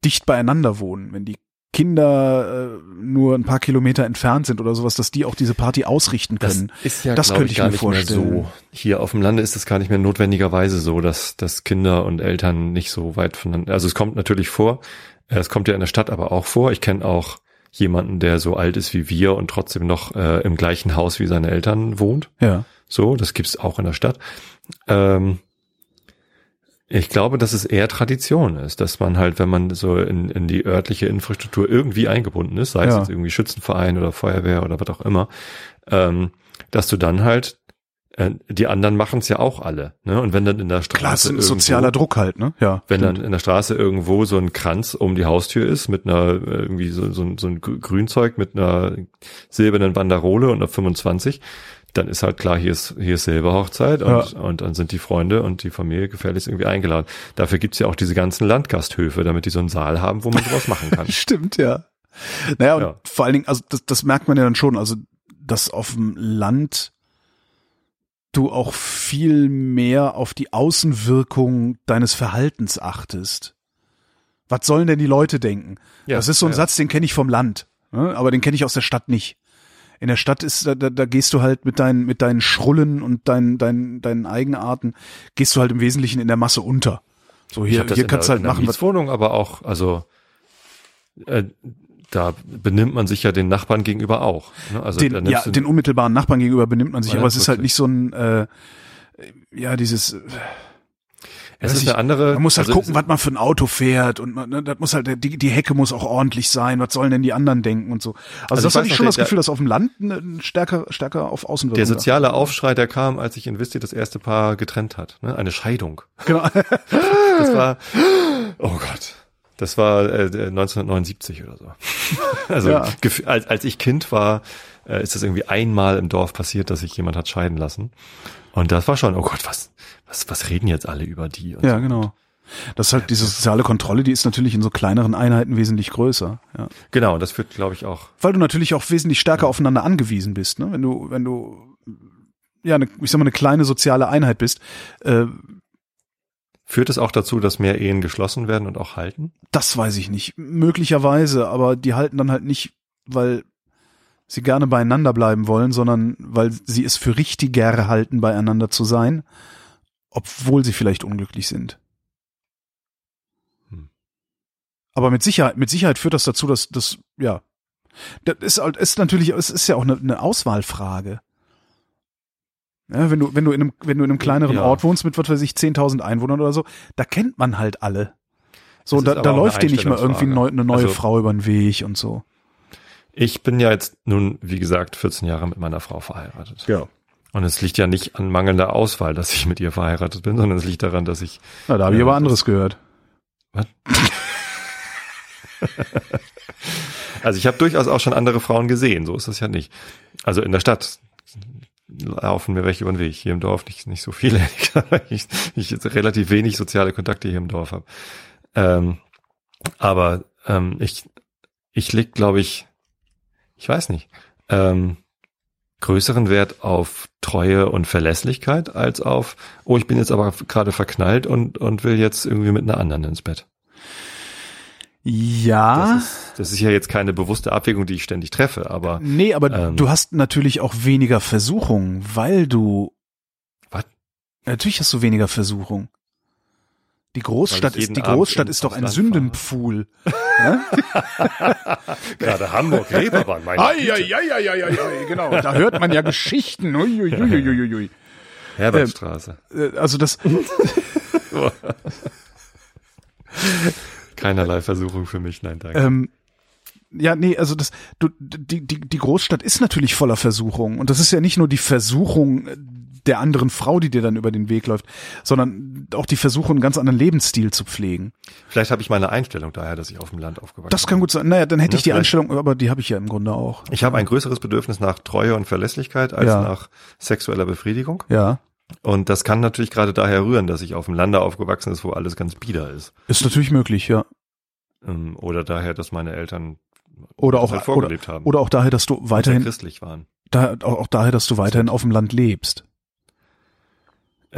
dicht beieinander wohnen, wenn die Kinder äh, nur ein paar Kilometer entfernt sind oder sowas, dass die auch diese Party ausrichten können. ist ja, Das könnte ich gar mir nicht vorstellen. mehr so. Hier auf dem Lande ist es gar nicht mehr notwendigerweise so, dass, dass Kinder und Eltern nicht so weit voneinander, also es kommt natürlich vor, äh, es kommt ja in der Stadt aber auch vor. Ich kenne auch jemanden, der so alt ist wie wir und trotzdem noch äh, im gleichen Haus wie seine Eltern wohnt. Ja. So, das gibt's auch in der Stadt. Ähm, ich glaube, dass es eher Tradition ist, dass man halt, wenn man so in, in die örtliche Infrastruktur irgendwie eingebunden ist, sei es Ja. jetzt irgendwie Schützenverein oder Feuerwehr oder was auch immer, ähm, dass du dann halt, äh, die anderen machen es ja auch alle. Ne? Und wenn dann in der Straße Klar, es ist ein irgendwo- sozialer Druck halt, ne? Ja. wenn stimmt. dann in der Straße irgendwo so ein Kranz um die Haustür ist mit einer äh, irgendwie so, so, ein- so ein Grü- Grünzeug mit einer silbernen Banderole und einer 25, dann ist halt klar, hier ist hier ist Silberhochzeit und, und dann sind die Freunde und die Familie gefährlich irgendwie eingeladen. Dafür gibt's ja auch diese ganzen Landgasthöfe, damit die so einen Saal haben, wo man sowas machen kann. Stimmt, ja. Naja, und Ja. vor allen Dingen, also das, das merkt man ja dann schon, also dass auf dem Land du auch viel mehr auf die Außenwirkung deines Verhaltens achtest. Was sollen denn die Leute denken? Ja, das ist so ein ja. Satz, den kenne ich vom Land, ne? aber den kenne ich aus der Stadt nicht. In der Stadt ist, da, da, da gehst du halt mit deinen, mit deinen Schrullen und deinen, deinen, deinen Eigenarten, gehst du halt im Wesentlichen in der Masse unter. So hier, hier kannst du halt machen, was Mietswohnung, aber auch, also äh, da benimmt man sich ja den Nachbarn gegenüber auch. Ne? Also den, ja, den unmittelbaren Nachbarn gegenüber benimmt man sich, aber es ist halt nicht so ein, äh, ja, dieses, äh, es ist ich, eine andere. man muss halt also gucken, was man für ein Auto fährt und man, ne, das muss halt, die, die Hecke muss auch ordentlich sein, was sollen denn die anderen denken und so. Also, Also das hatte ich schon der- das Gefühl, dass auf dem Land stärker, stärker auf Außenwirkung. Der soziale Aufschrei, der kam, als sich Investi das erste Paar getrennt hat. Ne? Eine Scheidung. Genau. Das war, oh Gott. Das war äh, 1979 oder so. Also Ja. als, als ich Kind war, äh, ist das irgendwie einmal im Dorf passiert, dass sich jemand hat scheiden lassen. Und das war schon, oh Gott, was, was, was reden jetzt alle über die? Und ja, so. genau. Das ist halt diese soziale Kontrolle, die ist natürlich in so kleineren Einheiten wesentlich größer. Ja. Genau, das führt, glaube ich, auch. Weil du natürlich auch wesentlich stärker aufeinander angewiesen bist, ne? Wenn du, wenn du, ja, eine, ich sag mal, eine kleine soziale Einheit bist, äh, Führt es auch dazu, dass mehr Ehen geschlossen werden und auch halten? Das weiß ich nicht. Möglicherweise, aber die halten dann halt nicht, weil sie gerne beieinander bleiben wollen, sondern weil sie es für richtiger halten, beieinander zu sein, obwohl sie vielleicht unglücklich sind. Hm. Aber mit Sicherheit, mit Sicherheit führt das dazu, dass das, ja, das ist, halt- ist natürlich, es ist ja auch eine, eine Auswahlfrage. Ja, wenn du, wenn du in einem, wenn du in einem kleineren Ja. Ort wohnst mit, was weiß ich, 10.000 Einwohnern oder so, da kennt man halt alle. So, da, da läuft dir nicht mal irgendwie eine neue Also- Frau über den Weg und so. Ich bin ja jetzt nun, wie gesagt, 14 Jahre mit meiner Frau verheiratet. Ja. Und es liegt ja nicht an mangelnder Auswahl, dass ich mit ihr verheiratet bin, sondern es liegt daran, dass ich Na, da habe ich Ja, aber anderes gehört. Also ich habe durchaus auch schon andere Frauen gesehen, so ist das ja nicht. Also in der Stadt. laufen mir welche über den Weg. Hier im Dorf nicht, nicht so viele. ich, ich relativ wenig soziale Kontakte hier im Dorf habe. Ähm, aber ähm, ich, ich leg, glaube ich, ich weiß nicht, ähm, größeren Wert auf Treue und Verlässlichkeit als auf, oh, ich bin jetzt aber gerade verknallt und, und will jetzt irgendwie mit einer anderen ins Bett. Ja. Das ist, das ist ja jetzt keine bewusste Abwägung, die ich ständig treffe, aber. Nee, aber ähm, du hast natürlich auch weniger Versuchung, weil du. Was? Natürlich hast du weniger Versuchung. Die Großstadt ist, die Abend Großstadt ist doch ein Sündenpfuhl. Ja? Gerade Hamburg, Reeperbahn, meine Ai, ai, ai, ai, ai, ai, ai, genau. Da hört man ja Geschichten. Ui, ui, ui, ui, ui, ui. Herbertstraße. Äh, Also das, Keinerlei Versuchung für mich, nein, danke. ähm, ja, nee, also das, du, die, die, die Großstadt ist natürlich voller Versuchung. Und das ist ja nicht nur die Versuchung der anderen Frau, die dir dann über den Weg läuft, sondern auch die Versuchung, einen ganz anderen Lebensstil zu pflegen. Vielleicht habe ich meine Einstellung daher, dass ich auf dem Land aufgewachsen Das kann gut sein. Naja, dann hätte Ja, ich die. Einstellung, aber die habe ich ja im Grunde auch. bin. Ich habe ein größeres Bedürfnis nach Treue und Verlässlichkeit als Ja. nach sexueller Befriedigung. Ja. Und das kann natürlich gerade daher rühren, dass ich auf dem Lande aufgewachsen ist, wo alles ganz bieder ist. Ist natürlich möglich, ja. Ähm, Oder daher, dass meine Eltern Oder auch, halt oder, vorgelebt haben. oder auch daher, dass du weiterhin, christlich waren. da, auch, auch daher, dass du weiterhin auf dem Land lebst.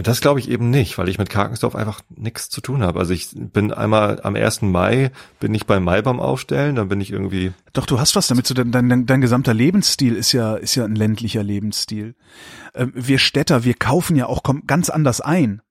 Das glaube ich eben nicht, weil ich mit Karkensdorf einfach nichts zu tun habe. Also ich bin einmal am 1. Mai, bin ich beim Maibaum aufstellen, dann bin ich irgendwie, Doch, du hast was damit zu dein, dein, dein, gesamter Lebensstil ist ja, ist ja ein ländlicher Lebensstil. Ähm, wir Städter, wir kaufen ja auch ganz anders ein.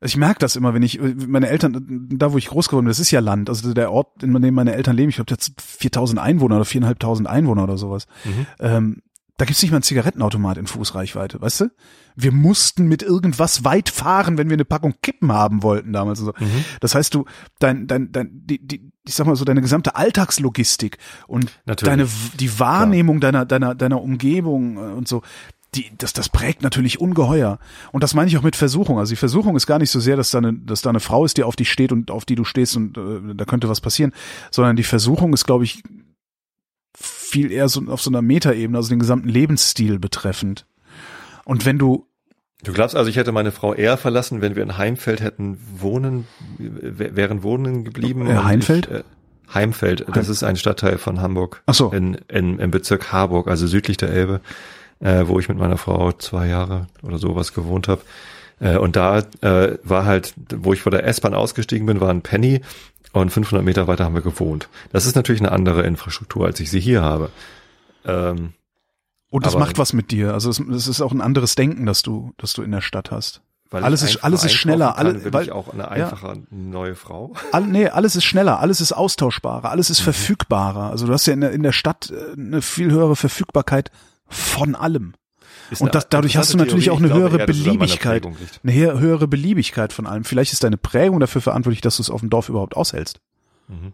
Ich merke das immer, wenn ich, meine Eltern, da wo ich groß geworden bin, das ist ja Land, also der Ort, in dem meine Eltern leben, ich glaube, jetzt 4000 Einwohner oder 4.500 Einwohner oder sowas. Mhm. Ähm, da gibt's nicht mal einen Zigarettenautomat in Fußreichweite, weißt du? Wir mussten mit irgendwas weit fahren, wenn wir eine Packung Kippen haben wollten damals. Und so. Mhm. Das heißt, du, dein, dein, dein, die, die, ich sag mal so, deine gesamte Alltagslogistik und Natürlich. deine, die Wahrnehmung deiner, deiner, deiner Umgebung äh, und so, die, das, das prägt natürlich ungeheuer. Und das meine ich auch mit Versuchung. Also die Versuchung ist gar nicht so sehr, dass da eine, dass da eine Frau ist, die auf dich steht und auf die du stehst und äh, da könnte was passieren, sondern die Versuchung ist, glaube ich, viel eher so auf so einer Metaebene, also den gesamten Lebensstil betreffend. Und wenn du, Du glaubst also, ich hätte meine Frau eher verlassen, wenn wir in Heimfeld hätten wohnen, wären wohnen geblieben? Äh, und Heinfeld? Ich, äh, Heimfeld, das ist ein Stadtteil von Hamburg. Ach so. In, in, im Bezirk Harburg, also südlich der Elbe, äh, wo ich mit meiner Frau zwei Jahre oder sowas gewohnt habe. Äh, und da äh, war halt, wo ich vor der S-Bahn ausgestiegen bin, war ein Penny und 500 Meter weiter haben wir gewohnt. Das ist natürlich eine andere Infrastruktur, als ich sie hier habe. Ähm, und das Aber- macht was mit dir. Also es, es ist auch ein anderes Denken, das du, das du in der Stadt hast. weil Alles ist- alles ist schneller, Kann, alle- weil- ich auch eine ja. einfache neue Frau. All, nee, alles ist schneller, alles ist austauschbarer, alles Mhm. ist verfügbarer. Also du hast ja in der, in der Stadt äh, eine viel höhere Verfügbarkeit von allem. Und das, dadurch hast du natürlich Theorie. auch eine glaube höhere Beliebigkeit. Eine hö- höhere Beliebigkeit von allem. Vielleicht ist deine Prägung dafür verantwortlich, dass du es auf dem Dorf überhaupt aushältst. Mhm.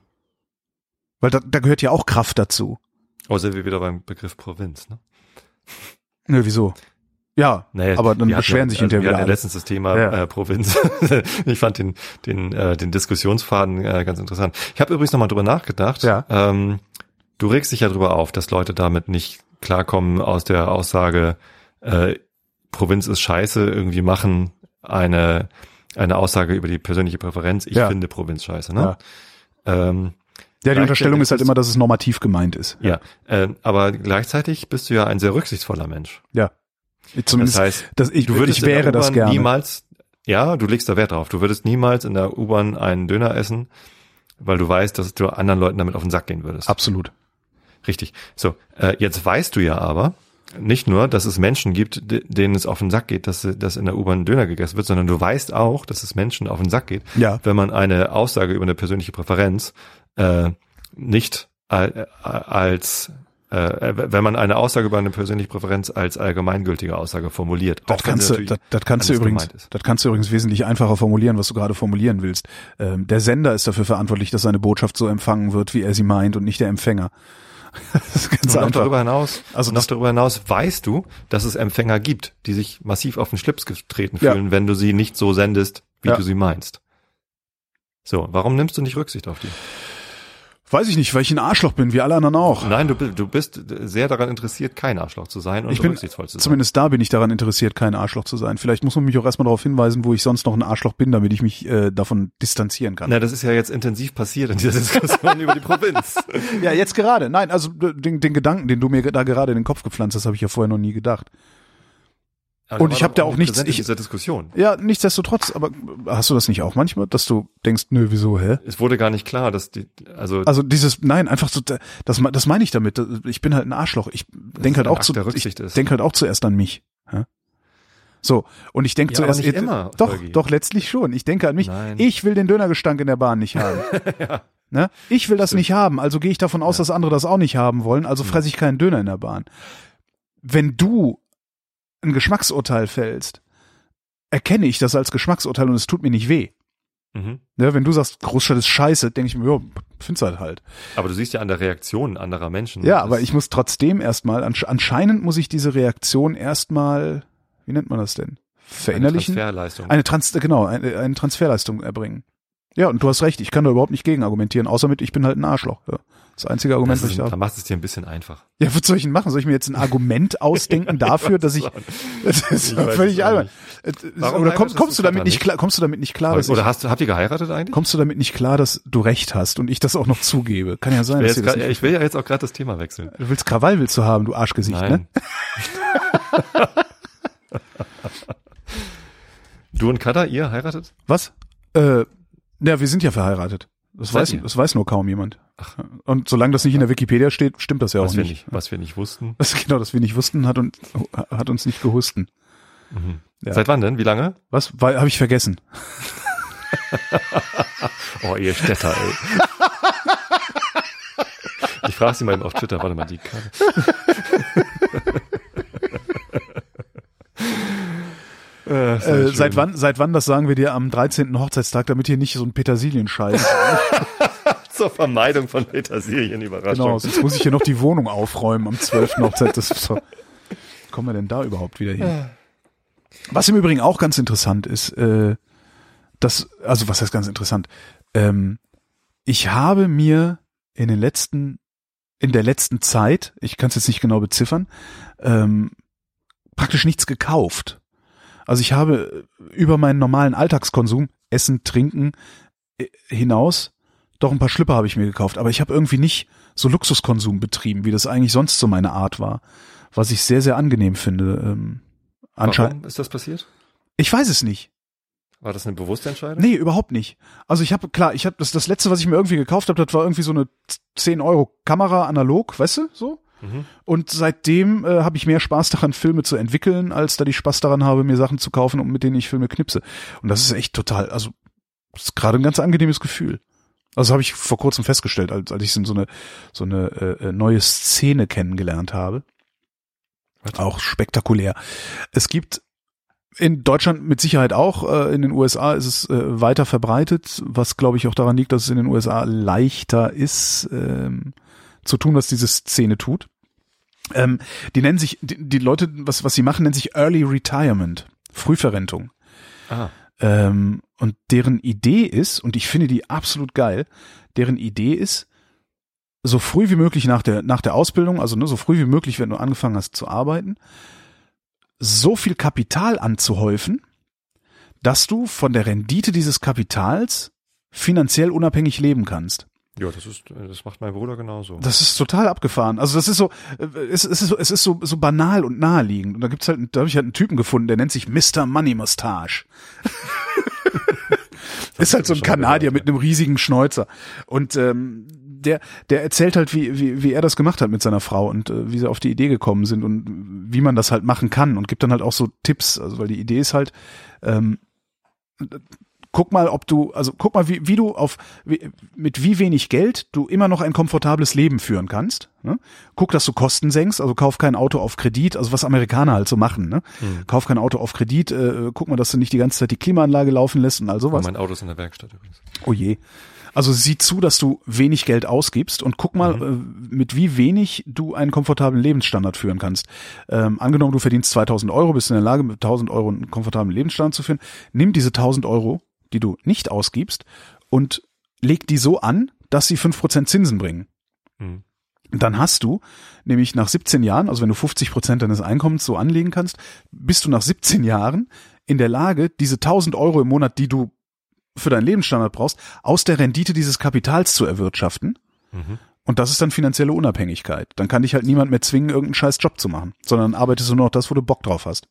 Weil da, da gehört ja auch Kraft dazu. Oh, sind wir wieder beim Begriff Provinz, ne? Ne, wieso? Ja, Naja, aber dann beschweren ja, sich also hinterher wir wieder hatten ja letztens das Thema Ja. äh, Provinz. ich fand den, den, äh, den Diskussionsfaden äh, ganz interessant. Ich habe übrigens nochmal drüber nachgedacht. Ja. Ähm, du regst dich ja drüber auf, dass Leute damit nicht klarkommen aus der Aussage, äh, Provinz ist scheiße, irgendwie machen eine, eine Aussage über die persönliche Präferenz. Ich Ja. finde Provinz scheiße, ne? Ähm, Ja, die Unterstellung ist halt immer, dass es normativ gemeint ist. ja, äh, aber gleichzeitig bist du ja ein sehr rücksichtsvoller Mensch. Ja. Zumindest, Das heißt, dass ich, du würdest ich wäre das gerne. niemals, ja, du legst da Wert drauf. Du würdest niemals in der U-Bahn einen Döner essen, weil du weißt, dass du anderen Leuten damit auf den Sack gehen würdest. Absolut. Richtig. So, äh, jetzt weißt du ja aber nicht nur, dass es Menschen gibt, de- denen es auf den Sack geht, dass, dass in der U-Bahn Döner gegessen wird, sondern du weißt auch, dass es Menschen auf den Sack geht, Ja. wenn man eine Aussage über eine persönliche Präferenz äh, nicht äh, als äh, wenn man eine Aussage über eine persönliche Präferenz als allgemeingültige Aussage formuliert. Das kannst, du, das, das kannst du übrigens, das kannst du übrigens wesentlich einfacher formulieren, was du gerade formulieren willst. Ähm, der Sender ist dafür verantwortlich, dass seine Botschaft so empfangen wird, wie er sie meint und nicht der Empfänger. Das ist ganz Und noch darüber hinaus, Also noch darüber hinaus weißt du, dass es Empfänger gibt, die sich massiv auf den Schlips getreten Ja. fühlen, wenn du sie nicht so sendest, wie Ja. du sie meinst. So, warum nimmst du nicht Rücksicht auf die? Weiß ich nicht, weil ich ein Arschloch bin, wie alle anderen auch. Nein, du, du bist sehr daran interessiert, kein Arschloch zu sein und Ich bin, rücksichtsvoll zu sein. zumindest da bin ich daran interessiert, kein Arschloch zu sein. Vielleicht muss man mich auch erstmal darauf hinweisen, wo ich sonst noch ein Arschloch bin, damit ich mich äh, davon distanzieren kann. Na, das ist ja jetzt intensiv passiert in dieser Diskussion über die Provinz. Ja, jetzt gerade. Nein, also den, den Gedanken, den du mir da gerade in den Kopf gepflanzt hast, habe ich ja vorher noch nie gedacht. Aber Und ich war hab da auch nichts- ich- in dieser Diskussion. Ja, nichtsdestotrotz, aber hast du das nicht auch manchmal, dass du denkst, nö, wieso, hä? Es wurde gar nicht klar, dass die, also, Also dieses, nein, einfach so, das, das meine ich damit. Ich bin halt ein Arschloch. Ich denke halt auch Akt zu, ich denke halt auch zuerst an mich. Ja? So und ich denke Ja, zuerst nicht immer, doch, Holgi. doch letztlich schon. Ich denke an mich. Nein. Ich will den Dönergestank in der Bahn nicht haben. ne? Ich will das nicht haben. Also gehe ich davon aus, dass andere das auch nicht haben wollen. Also fresse ich keinen Döner in der Bahn. Wenn du ein Geschmacksurteil fällst, erkenne ich das als Geschmacksurteil und es tut mir nicht weh. mhm. Ne? Wenn du sagst, Großstadt ist scheiße, denke ich mir, ja, find's halt halt. aber du siehst ja an der Reaktion anderer Menschen. Ja, das- aber ich muss trotzdem erstmal, ansche- anscheinend muss ich diese Reaktion erstmal, wie nennt man das denn? eine Verinnerlichen? Transferleistung. Eine Trans, genau, eine, eine Transferleistung erbringen. Ja, und du hast recht, ich kann da überhaupt nicht gegen argumentieren, außer mit, ich bin halt ein Arschloch. Ja. Das einzige Argument, das was ist, ich da habe. macht es dir ein bisschen einfach. Ja, was soll ich denn machen? Soll ich mir jetzt ein Argument ausdenken dafür, dass ich, das ist Ich völlig albern. Warum Oder kommst, heiratest kommst du du damit nicht klar, kommst du damit nicht klar, dass Oder ich, hast, habt ihr geheiratet eigentlich? kommst du damit nicht klar, dass du recht hast und ich das auch noch zugebe? Kann ja sein, Wer dass jetzt grad, ich will ja jetzt auch gerade das Thema wechseln. Du willst Krawall willst du haben, du Arschgesicht, ne? Nein. du und Kada, ihr heiratet? Was? Äh, ja, wir sind ja verheiratet. Das Seid weiß, ihr? das weiß nur kaum jemand. Und solange das nicht in der Wikipedia steht, stimmt das ja auch was wir nicht. nicht, was wir nicht wussten. Das genau, dass wir nicht wussten, hat und hat uns nicht gehusten. Ja. Seit wann denn? Wie lange? Was? Habe ich vergessen. Oh, ihr Städter, ey. Ich frage sie mal eben auf Twitter, warte mal, die Karte. Äh, Äh, seit wann? Seit wann? Das sagen wir dir am 13. Hochzeitstag, damit hier nicht so ein Petersilienscheiß. Zur Vermeidung von Petersilienüberraschung. genau. Sonst muss ich hier noch die Wohnung aufräumen am 12. Hochzeit. Das so. Kommen wir denn da überhaupt wieder hin? Was im Übrigen auch ganz interessant ist, äh, das, also was heißt ganz interessant? Ähm, ich habe mir in den letzten, in der letzten Zeit, ich kann es jetzt nicht genau beziffern, ähm, praktisch nichts gekauft. Also ich habe über meinen normalen Alltagskonsum, Essen, Trinken äh, hinaus, doch ein paar Schlipper habe ich mir gekauft, aber ich habe irgendwie nicht so Luxuskonsum betrieben, wie das eigentlich sonst so meine Art war, was ich sehr, sehr angenehm finde. Ähm, anscheinend. Warum ist das passiert? Ich weiß es nicht. War das eine bewusste Entscheidung? Nee, überhaupt nicht. Also ich habe, klar, ich habe das, das letzte, was ich mir irgendwie gekauft habe, das war irgendwie so eine 10 Euro Kamera analog, weißt du, so. Mhm. Und seitdem äh, habe ich mehr Spaß daran, Filme zu entwickeln, als da ich Spaß daran habe, mir Sachen zu kaufen und mit denen ich Filme knipse. Und das ist echt total, also das ist gerade ein ganz angenehmes Gefühl. Also habe ich vor kurzem festgestellt, als, als ich so eine so eine äh, äh, neue Szene kennengelernt habe. Was? Auch spektakulär. Es gibt in Deutschland mit Sicherheit auch, äh, in den USA ist es äh, weiter verbreitet, was glaube ich auch daran liegt, dass es in den USA leichter ist, ähm, zu tun, was diese Szene tut. Ähm, die nennen sich, die, die Leute, was, was sie machen, nennt sich Early Retirement, Frühverrentung. Ah, Ähm, und deren Idee ist, und ich finde die absolut geil, deren Idee ist, so früh wie möglich nach der, nach der Ausbildung, also ne, so früh wie möglich, wenn du angefangen hast zu arbeiten, so viel Kapital anzuhäufen, dass du von der Rendite dieses Kapitals finanziell unabhängig leben kannst. Ja, das ist, das macht mein Bruder genauso. Das ist total abgefahren. Also das ist so, äh, es, es ist so, es ist so, so banal und naheliegend. Und da gibt's halt, da habe ich halt einen Typen gefunden, der nennt sich Mr. Money Mustache. ist halt so ein Kanadier gehört, mit einem riesigen Schnäuzer. Und ähm, der, der erzählt halt, wie, wie, wie er das gemacht hat mit seiner Frau und äh, wie sie auf die Idee gekommen sind und wie man das halt machen kann und gibt dann halt auch so Tipps. Also weil die Idee ist halt, ähm, guck mal, ob du, also guck mal, wie, wie du auf, wie, mit wie wenig Geld du immer noch ein komfortables Leben führen kannst. Ne? Guck, dass du Kosten senkst, also kauf kein Auto auf Kredit, also was Amerikaner halt so machen. Ne? Mhm. Kauf kein Auto auf Kredit, äh, guck mal, dass du nicht die ganze Zeit die Klimaanlage laufen lässt und all sowas. mein Auto ist in der Werkstatt übrigens. Oh je. Also sieh zu, dass du wenig Geld ausgibst und guck mal, äh, mit wie wenig du einen komfortablen Lebensstandard führen kannst. Ähm, angenommen, du verdienst 2000 Euro, bist in der Lage, mit 1000 Euro einen komfortablen Lebensstandard zu führen. Nimm diese 1000 Euro, die du nicht ausgibst und leg die so an, dass sie 5% Zinsen bringen. Hm. Dann hast du nämlich nach 17 Jahren, also wenn du 50 Prozent deines Einkommens so anlegen kannst, bist du nach 17 Jahren in der Lage, diese 1000 Euro im Monat, die du für deinen Lebensstandard brauchst, aus der Rendite dieses Kapitals zu erwirtschaften. Mhm. Und das ist dann finanzielle Unabhängigkeit. Dann kann dich halt niemand mehr zwingen, irgendeinen scheiß Job zu machen, sondern arbeitest du nur noch das, wo du Bock drauf hast.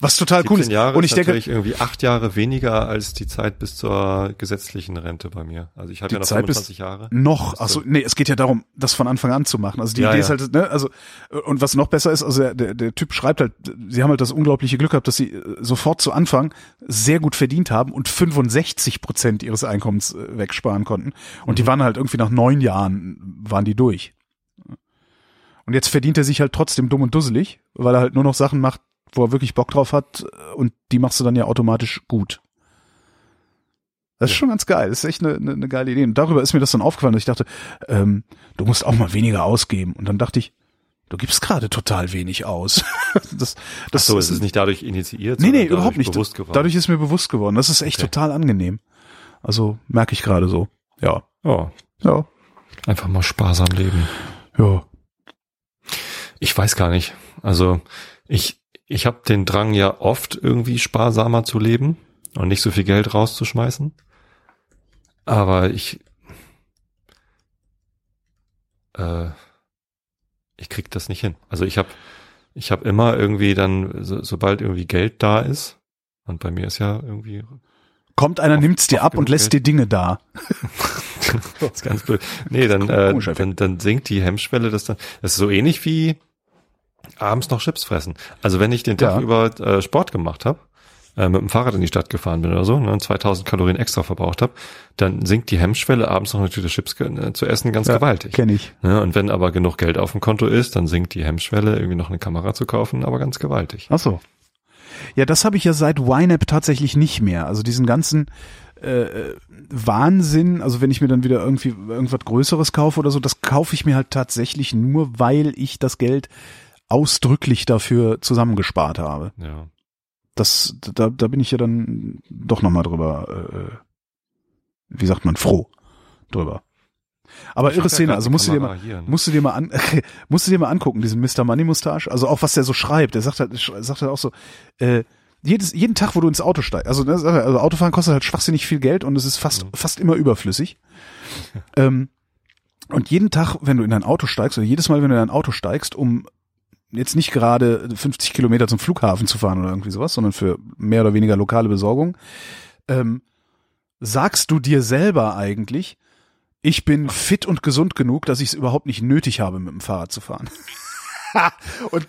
Was total cool 17 ist. Jahre Und ich ist denke, irgendwie acht Jahre weniger als die Zeit bis zur gesetzlichen Rente bei mir. Also ich habe Die ja noch Zeit bis- 25 Jahre. noch, Das ach so, ist- nee, es geht ja darum, das von Anfang an zu machen. Also die Ja, Idee ja. ist halt, ne, also, und was noch besser ist, also der, der, Typ schreibt halt, sie haben halt das unglaubliche Glück gehabt, dass sie äh, sofort zu Anfang sehr gut verdient haben und 65 Prozent ihres Einkommens äh, wegsparen konnten. Und die Mhm. waren halt irgendwie nach neun Jahren, waren die durch. Und jetzt verdient er sich halt trotzdem dumm und dusselig, weil er halt nur noch Sachen macht, wo er wirklich Bock drauf hat und die machst du dann ja automatisch gut. Das ist Ja. schon ganz geil. Das ist echt eine, eine, eine geile Idee. Und darüber ist mir das dann aufgefallen, dass ich dachte, ähm, du musst auch mal weniger ausgeben. Und dann dachte ich, du gibst gerade total wenig aus. das, das so, es ist nicht dadurch initiiert. Nee, nee, überhaupt nicht. Dadurch ist mir bewusst geworden. Das ist echt Okay. total angenehm. Also merke ich gerade so. Ja. oh, Ja. einfach mal sparsam leben. Ja. Ich weiß gar nicht. Also ich, ich habe den Drang ja oft irgendwie sparsamer zu leben und nicht so viel Geld rauszuschmeißen. Aber ich, äh, ich krieg das nicht hin. Also ich habe, ich habe immer irgendwie dann, so, sobald irgendwie Geld da ist, und bei mir ist ja irgendwie Kommt einer, Oft- nimmt's dir ab und lässt dir Dinge da. das ist ganz blöd. Nee, dann, äh, dann, dann sinkt die Hemmschwelle, das dann, das ist so ähnlich wie abends noch Chips fressen. Also wenn ich den Tag Ja. über äh, Sport gemacht habe, äh, mit dem Fahrrad in die Stadt gefahren bin oder so, ne, und 2000 Kalorien extra verbraucht habe, dann sinkt die Hemmschwelle, abends noch eine Tüte Chips äh, zu essen, ganz gewaltig. Kenn ich. Ne, und wenn aber genug Geld auf dem Konto ist, dann sinkt die Hemmschwelle, irgendwie noch eine Kamera zu kaufen, aber ganz gewaltig. Ach so. Ja, das habe ich ja seit YNAB tatsächlich nicht mehr. Also diesen ganzen äh, äh, Wahnsinn, also wenn ich mir dann wieder irgendwie irgendwas Größeres kaufe oder so, das kaufe ich mir halt tatsächlich nur, weil ich das Geld ausdrücklich dafür zusammengespart habe. Ja. Das, da, da bin ich ja dann doch nochmal drüber, äh, wie sagt man, froh drüber. Aber Ich irre Szene, also musst du dir mal, hier, ne? musst du dir mal an, musst du dir mal angucken, diesen Mr. Money Mustache. Also auch was der so schreibt. Der sagt halt, sagt halt auch so, äh, jedes, jeden Tag, wo du ins Auto steigst, also, ne, er, also Autofahren kostet halt schwachsinnig viel Geld und es ist fast, Mhm. fast immer überflüssig. ähm, und jeden Tag, wenn du in dein Auto steigst, oder jedes Mal, wenn du in dein Auto steigst, um jetzt nicht gerade 50 Kilometer zum Flughafen zu fahren oder irgendwie sowas, sondern für mehr oder weniger lokale Besorgung, ähm, sagst du dir selber eigentlich, ich bin fit und gesund genug, dass ich es überhaupt nicht nötig habe, mit dem Fahrrad zu fahren. und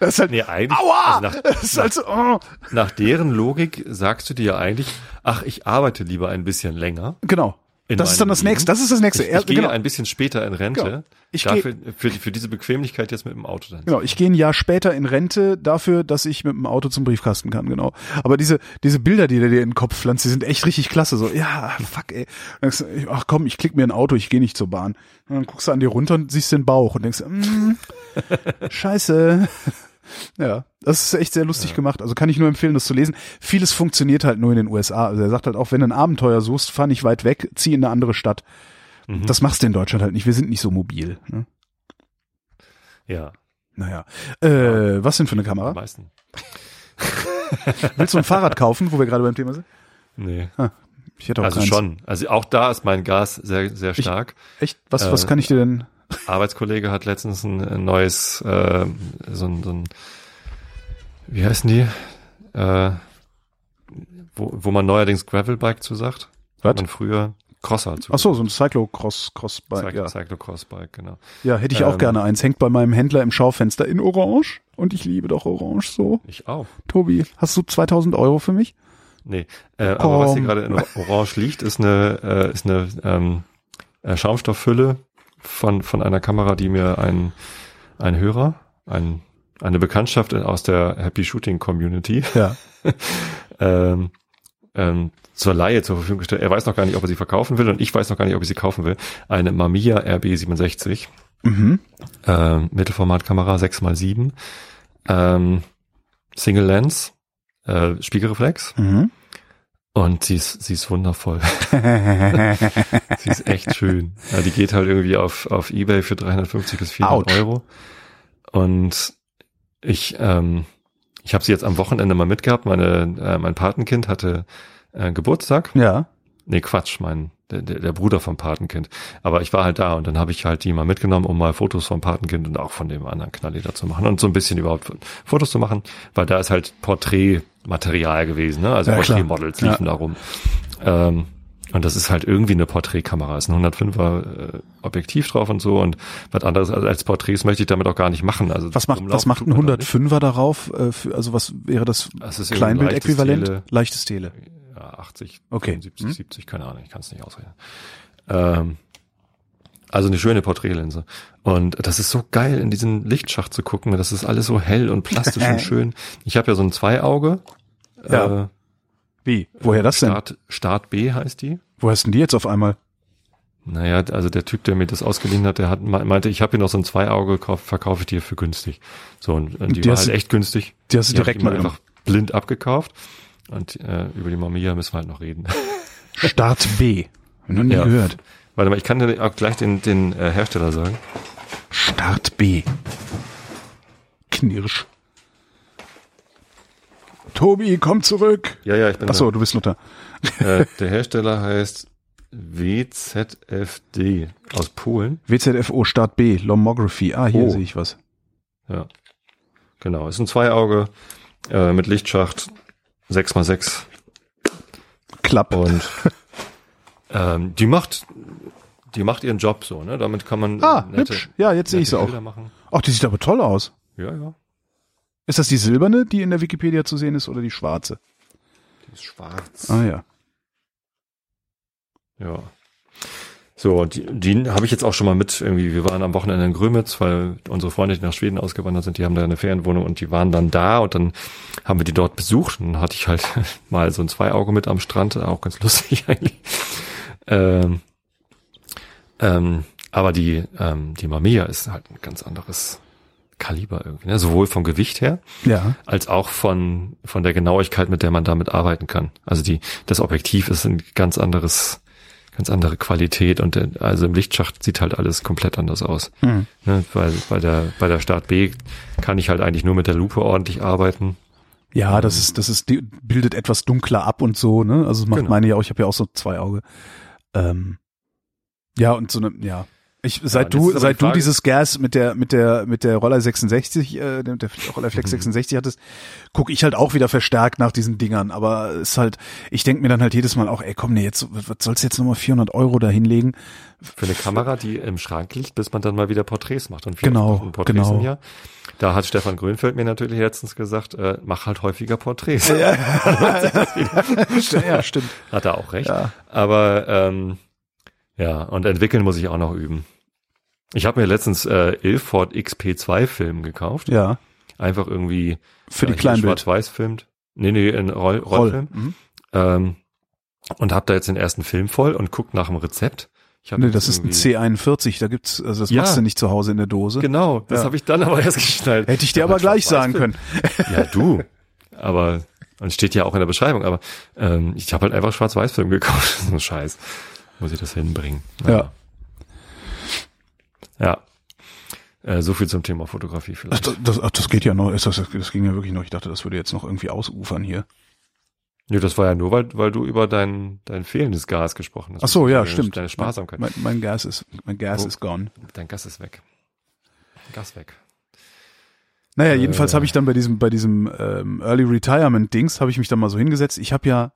das ist halt, Nee, eigentlich, aua! also nach, das ist halt so, oh. nach deren Logik sagst du dir ja eigentlich, ach, ich arbeite lieber ein bisschen länger. genau. Das ist dann das nächste, Leben. das ist das nächste. Ich, ich gehe genau. ein bisschen später in Rente. Genau. Ich dafür, für, die- für diese Bequemlichkeit jetzt mit dem Auto dann. Genau, ich gehe ein Jahr später in Rente dafür, dass ich mit dem Auto zum Briefkasten kann, genau. Aber diese, diese Bilder, die der dir in den Kopf pflanzt, die sind echt richtig klasse. So, ja, fuck, ey. Denkst du, Ach komm, ich klick mir ein Auto, ich gehe nicht zur Bahn. Und dann guckst du an dir runter und siehst den Bauch und denkst, mm, scheiße. Ja, das ist echt sehr lustig gemacht. Also kann ich nur empfehlen, das zu lesen. Vieles funktioniert halt nur in den USA. Also er sagt halt auch, wenn du ein Abenteuer suchst, fahr nicht weit weg, zieh in eine andere Stadt. Mhm. Das machst du in Deutschland halt nicht. Wir sind nicht so mobil. Ne? Ja, Naja. Äh, was denn für eine Kamera? meisten. Willst du ein Fahrrad kaufen, wo wir gerade beim Thema sind? Nee. Ich hätte auch Also keins. schon. Also auch da ist mein Gas sehr, sehr Ich- stark. Echt? Was, Äh, was kann ich dir denn? Arbeitskollege hat letztens ein, ein neues, äh, so ein, so ein, wie heißen die? Äh, wo, wo man neuerdings Gravelbike zu sagt. Was? Man früher Crosser zu. Ach so, so ein Cyclocross, Crossbike, Cyclo, ja. Cyclocrossbike, genau. Ja, hätte ich auch Ähm, gerne eins. Hängt bei meinem Händler im Schaufenster in Orange. Und ich liebe doch Orange so. Ich auch. Tobi, hast du 2000 Euro für mich? Nee, äh, aber was hier gerade in Orange liegt, ist eine, äh, ist eine ähm, äh, Schaumstoffhülle von, von einer Kamera, die mir ein, ein Hörer, ein, eine Bekanntschaft aus der Happy Shooting Community Ja. ähm, ähm, zur Laie zur Verfügung gestellt. Er weiß noch gar nicht, ob er sie verkaufen will und ich weiß noch gar nicht, ob ich sie kaufen will. Eine Mamiya RB67, Mhm. ähm, Mittelformatkamera 6x7, ähm, Single Lens, äh, Spiegelreflex, Mhm. Und sie ist, sie ist wundervoll. sie ist echt schön. Ja, die geht halt irgendwie auf, auf Ebay für 350 bis 400 Autsch. Euro. Und ich, ähm, ich habe sie jetzt am Wochenende mal mitgehabt. Meine, äh, mein Patenkind hatte äh, Geburtstag. ja. Nee, Quatsch, mein, der, der der Bruder vom Patenkind. Aber ich war halt da und dann habe ich halt die mal mitgenommen, um mal Fotos vom Patenkind und auch von dem anderen Knalli da zu machen und so ein bisschen überhaupt Fotos zu machen, weil da ist halt Porträtmaterial gewesen, ne? Also Ja. Porträtmodels liefen da rum. Ähm, und das ist halt irgendwie eine Porträtkamera. Es ist ein 105er äh, Objektiv drauf und so und was anderes als, als Porträts möchte ich damit auch gar nicht machen. Also Was macht, was macht ein man da nicht. 105er darauf? Äh, für, also was wäre das Das Kleinbildäquivalent? leichtes Leichtes Tele. Ja, 80, Okay. 70, Hm. 70, keine Ahnung, ich kann es nicht ausrechnen. Ähm, also eine schöne Porträtlinse. Und das ist so geil, in diesen Lichtschacht zu gucken. Das ist alles so hell und plastisch und schön. Ich habe ja so ein Zweiauge. Ja. Äh, Wie? Woher das denn? Start, Start B heißt die. Wo hast denn die jetzt auf einmal? Naja, also der Typ, der mir das ausgeliehen hat, der hat me- meinte, ich habe hier noch so ein Zweiauge, kauf, verkaufe ich dir für günstig. So, und, und die, Die war halt echt günstig. Die hast du direkt mal einfach blind abgekauft. Und äh, über die Mamiya müssen wir halt noch reden. Start B. Noch nie Ja. gehört. Warte mal, ich kann dir auch gleich den, den äh, Hersteller sagen. Start B. Knirsch. Tobi, komm zurück. Ja, ja, ich bin Ach so, du bist noch da. da. Äh, der Hersteller heißt WZFD aus Polen. WZFO Start B, Lomography. Ah, hier Oh. sehe ich was. Ja, genau. Ist ein Zweiauge äh, mit Lichtschacht 6x6 Klapp. und ähm, die macht die macht ihren Job so, ne? Damit kann man ah, nette, hübsch. Ja, jetzt sehe ich sie auch. Machen. Ach, die sieht aber toll aus. Ja, ja. Ist das die silberne, die in der Wikipedia zu sehen ist, oder die schwarze? Die ist schwarz. Ah ja. Ja. So, die, die habe ich jetzt auch schon mal mit irgendwie, wir waren am Wochenende in Grömitz, weil unsere Freunde, die nach Schweden ausgewandert sind, die haben da eine Ferienwohnung und die waren dann da und dann haben wir die dort besucht und dann hatte ich halt mal so ein Zweiauge mit am Strand, auch ganz lustig eigentlich. Ähm, ähm, aber die, ähm, die Mamiya ist halt ein ganz anderes Kaliber irgendwie, ne? sowohl vom Gewicht her, Ja. als auch von, von der Genauigkeit, mit der man damit arbeiten kann. Also die, das Objektiv ist ein ganz anderes, ganz andere Qualität und der, also im Lichtschacht sieht halt alles komplett anders aus. Hm. Ne? Weil bei der, bei der Start B kann ich halt eigentlich nur mit der Lupe ordentlich arbeiten. Ja, das ist, das ist, die bildet etwas dunkler ab und so, ne? Also das macht Genau. meine ja auch, ich habe ja auch so zwei Auge. Ähm, ja, und so eine, ja. Ich, seit jetzt du, seit du dieses Gas mit der, mit der, mit der Roller 66, äh, der der Roller Flex Mhm. 66 hattest, gucke ich halt auch wieder verstärkt nach diesen Dingern. Aber es ist halt, ich denk mir dann halt jedes Mal auch, ey, komm, nee, jetzt, was sollst du jetzt nochmal 400 Euro da hinlegen? Für eine Kamera, die im Schrank liegt, bis man dann mal wieder Porträts macht. Und Genau, Porträts genau. im Jahr. Da hat Stefan Grünfeld mir natürlich letztens gesagt, äh, mach halt häufiger Porträts. ja, stimmt. Hat er auch recht. Ja. Aber ähm, ja, und entwickeln muss ich auch noch üben. Ich habe mir letztens äh, Ilford XP2 Film gekauft. Ja. Einfach irgendwie Für die hier Kleinbild. Schwarz-Weiß filmt. Nee, nee, in Roll, Roll. Rollfilm. Mhm. Ähm, und habe da jetzt den ersten Film voll und guckt nach dem Rezept. Ich hab Nee, das ist ein irgendwie- C41, da gibt's, also das Ja. machst du nicht zu Hause in der Dose. Genau, das Ja. habe ich dann aber erst geschnallt. Hätte ich dir Ja, aber gleich sagen können. Ja, du. Aber, und steht ja auch in der Beschreibung, aber ähm, ich habe halt einfach Schwarz-Weiß-Film gekauft. so ein Scheiß. Muss ich das hinbringen. Ja. Ja. Äh, so viel zum Thema Fotografie vielleicht. das, das, ach, das geht ja noch, das, das, ging ja wirklich noch. Ich dachte, das würde jetzt noch irgendwie ausufern hier. Ja, das war ja nur, weil, weil du über dein, dein fehlendes Gas gesprochen hast. Ach so, ja, Deine- stimmt. Deine Sparsamkeit. Mein, mein Gas ist, mein Gas Wo- ist gone. Dein Gas ist weg. Gas weg. Naja, Äh. jedenfalls habe ich dann bei diesem, bei diesem ähm, Early Retirement Dings, habe ich mich dann mal so hingesetzt. Ich habe ja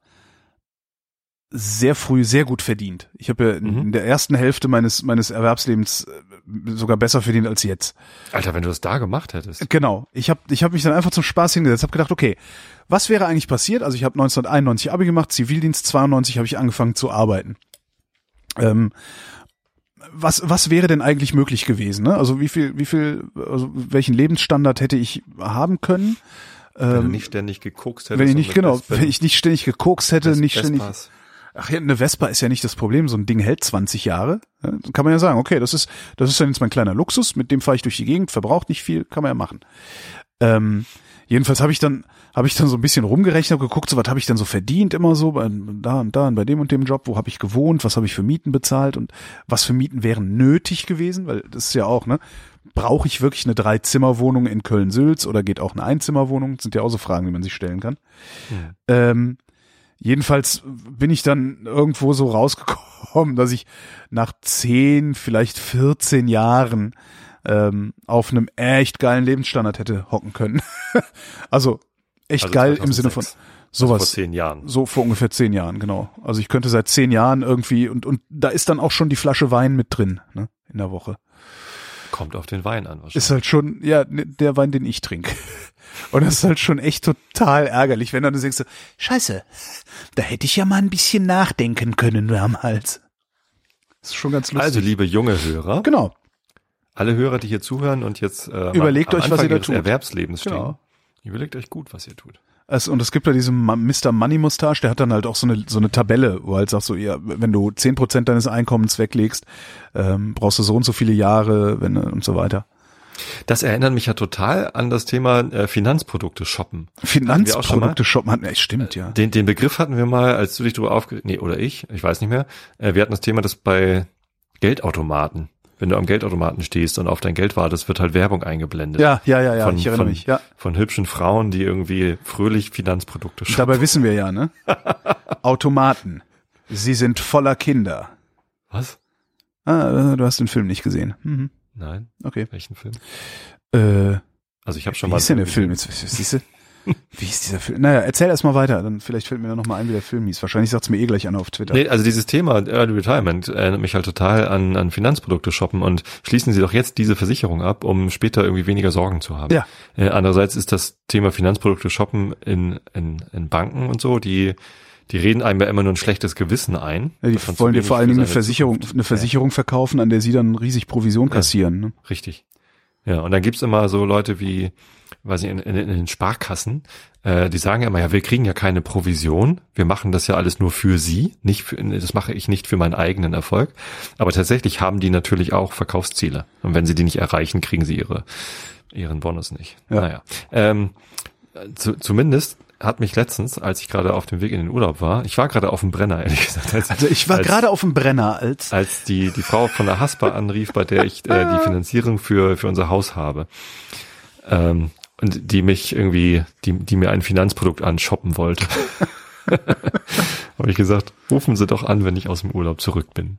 sehr früh sehr gut verdient. Ich habe ja in, Mhm. in der ersten Hälfte meines meines Erwerbslebens äh, sogar besser verdient als jetzt. Alter, wenn du das da gemacht hättest. Genau. Ich habe ich hab mich dann einfach zum Spaß hingesetzt, habe gedacht, okay, was wäre eigentlich passiert? Also ich habe 1991 Abi gemacht, Zivildienst 92 habe ich angefangen zu arbeiten. Ähm, was was wäre denn eigentlich möglich gewesen? Ne? Also wie viel wie viel also welchen Lebensstandard hätte ich haben können? Wenn du Ähm, nicht ständig gekokst hättest. wenn ich nicht genau, wenn ich nicht ständig gekokst hätte, nicht ständig. Vespas. Ach ja, eine Vespa ist ja nicht das Problem. So ein Ding hält 20 Jahre. Ja, Dann kann man ja sagen, okay, das ist, das ist dann jetzt mein kleiner Luxus. Mit dem fahre ich durch die Gegend, verbraucht nicht viel, kann man ja machen. Ähm, jedenfalls habe ich dann, habe ich dann so ein bisschen rumgerechnet, geguckt, so was habe ich denn so verdient immer so, bei, da und da und bei dem und dem Job, wo habe ich gewohnt, was habe ich für Mieten bezahlt und was für Mieten wären nötig gewesen, weil das ist ja auch, ne? Brauche ich wirklich eine Drei-Zimmer-Wohnung in Köln-Sülz oder geht auch eine Einzimmerwohnung? Das sind ja auch so Fragen, die man sich stellen kann. Hm. Ähm, jedenfalls bin ich dann irgendwo so rausgekommen, dass ich nach zehn, vielleicht 14 Jahren ähm, auf einem echt geilen Lebensstandard hätte hocken können. also echt Also geil im Sinne von 2006. sowas. Vor zehn Jahren. So vor ungefähr zehn Jahren, genau. Also ich könnte seit zehn Jahren irgendwie und und da ist dann auch schon die Flasche Wein mit drin, ne, in der Woche. Kommt auf den Wein an wahrscheinlich. Ist halt schon, ja, ne, der Wein, den ich trinke. Und das ist halt schon echt total ärgerlich, wenn dann du denkst, so, Scheiße, da hätte ich ja mal ein bisschen nachdenken können damals. Das ist schon ganz lustig. also, liebe junge Hörer, genau, alle Hörer, die hier zuhören und jetzt äh, Überlegt euch, was ihr da tut. Erwerbslebens stehen, Genau. überlegt euch gut, was ihr tut. Es, und es gibt ja diesen Mr. Money Mustache, der hat dann halt auch so eine, so eine Tabelle, wo halt sagt so, ja, wenn du zehn Prozent deines Einkommens weglegst, ähm, brauchst du so und so viele Jahre, wenn, und so weiter. Das erinnert mich ja total an das Thema äh, Finanzprodukte shoppen. Finanzprodukte shoppen hatten, echt stimmt, ja. Den, den Begriff hatten wir mal, als du dich darüber aufge... Nee, oder ich, ich weiß nicht mehr. Äh, wir hatten das Thema, dass bei Geldautomaten, wenn du am Geldautomaten stehst und auf dein Geld wartest, wird halt Werbung eingeblendet. Ja, ja, ja, ja, Von- ich erinnere von- mich, ja. Von hübschen Frauen, die irgendwie fröhlich Finanzprodukte shoppen. Dabei wissen wir ja, ne? Automaten. Sie sind voller Kinder. Was? Ah, äh, du hast den Film nicht gesehen. Mhm. Nein, Okay. welchen Film? Äh, Also ich habe schon wie mal... ist denn der Film? Jetzt, siehst du? Wie ist dieser Film? Naja, erzähl erst mal weiter, dann vielleicht fällt mir noch mal ein, wie der Film hieß. Wahrscheinlich sagt's mir eh gleich einer auf Twitter. Nee, also dieses Thema Early Retirement erinnert mich halt total an, an Finanzprodukte shoppen und schließen Sie doch jetzt diese Versicherung ab, um später irgendwie weniger Sorgen zu haben. Ja. Äh, andererseits ist das Thema Finanzprodukte shoppen in, in, in Banken und so, die, die reden einem ja immer nur ein schlechtes Gewissen ein. Ja, die wollen dir vor allen Dingen eine Versicherung, eine Versicherung verkaufen, an der sie dann riesig Provision kassieren. Ne? Ja, richtig. Ja, und dann gibt's immer so Leute wie, weiß ich, in, in, in den Sparkassen, äh, die sagen immer, ja, wir kriegen ja keine Provision, wir machen das ja alles nur für sie, nicht für, das mache ich nicht für meinen eigenen Erfolg. Aber tatsächlich haben die natürlich auch Verkaufsziele. Und wenn sie die nicht erreichen, kriegen sie ihre, ihren Bonus nicht. Ja. Naja. Ähm, zu, zumindest hat mich letztens, als ich gerade auf dem Weg in den Urlaub war, ich war gerade auf dem Brenner, ehrlich gesagt. Als, Also ich war als- gerade auf dem Brenner als als die, die Frau von der Haspa anrief, bei der ich äh, die Finanzierung für, für unser Haus habe. Ähm, und die mich irgendwie, die, die mir ein Finanzprodukt anshoppen wollte. habe ich gesagt, rufen Sie doch an, wenn ich aus dem Urlaub zurück bin.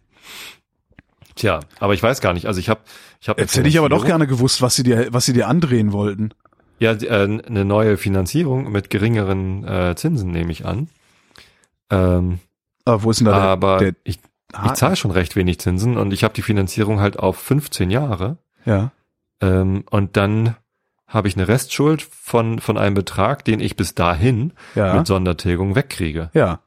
Tja, aber ich weiß gar nicht. Also ich habe, ich habe Jetzt hätte ich aber doch gerne gewusst, was sie dir, was sie dir andrehen wollten. ja die, äh, eine neue Finanzierung mit geringeren äh, Zinsen nehme ich an. Ähm, Aber wo ist denn da der, aber der ich, ich Ha- zahle schon recht wenig Zinsen und ich habe die Finanzierung halt auf 15 Jahre. Ja. Ähm, und dann habe ich eine Restschuld von, von einem Betrag, den ich bis dahin Ja. mit Sondertilgung wegkriege. Ja.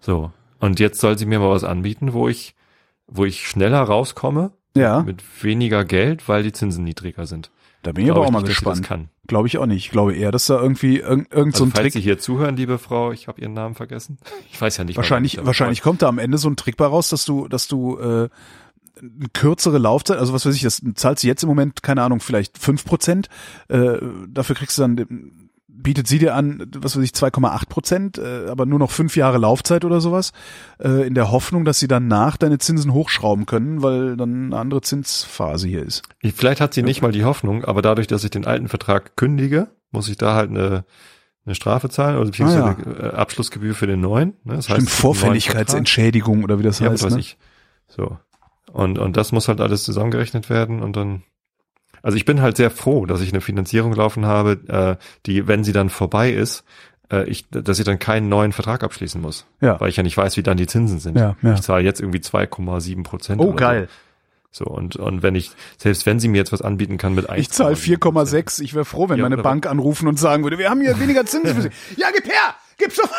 So. Und jetzt soll sie mir mal was anbieten, wo ich, wo ich schneller rauskomme Ja. mit weniger Geld, weil die Zinsen niedriger sind. Da bin ich Glaube aber auch mal nicht, gespannt. kann. Glaube ich auch nicht. Ich glaube eher, dass da irgendwie irgend, irgend so Also ein falls Trick. Sie hier zuhören, liebe Frau, ich habe Ihren Namen vergessen. Ich weiß ja nicht. Wahrscheinlich, wahrscheinlich kommt da am Ende so ein Trick bei raus, dass du, dass du äh, kürzere Laufzeit, also was weiß ich, das zahlst du jetzt im Moment, keine Ahnung, vielleicht fünf Prozent. Äh, dafür kriegst du dann, bietet sie dir an, was weiß ich, 2,8 Prozent, äh, aber nur noch fünf Jahre Laufzeit oder sowas, äh, in der Hoffnung, dass sie danach deine Zinsen hochschrauben können, weil dann eine andere Zinsphase hier ist. Vielleicht hat sie nicht mal die Hoffnung, aber dadurch, dass ich den alten Vertrag kündige, muss ich da halt eine, eine Strafe zahlen oder beziehungsweise Ah, eine äh, Abschlussgebühr für den neuen. Ne? Das Stimmt, Vertrag. Vorfälligkeitsentschädigung oder wie das Ja, was heißt. weiß Ne? ich. So. Und, und das muss halt alles zusammengerechnet werden und dann. Also ich bin halt sehr froh, dass ich eine Finanzierung laufen habe, äh, die, wenn sie dann vorbei ist, äh, ich, dass ich dann keinen neuen Vertrag abschließen muss. Ja. Weil ich ja nicht weiß, wie dann die Zinsen sind. Ja, ja. Ich zahle jetzt irgendwie 2,7 Prozent. Oh, geil. So. So, und, und wenn ich, selbst wenn sie mir jetzt was anbieten kann mit Ich zahle 1,7%. 4,6. Ich wäre froh, wenn Ja, meine Bank anrufen und sagen würde, wir haben hier weniger Zinsen für Sie. Ja, gib her! Gib's doch!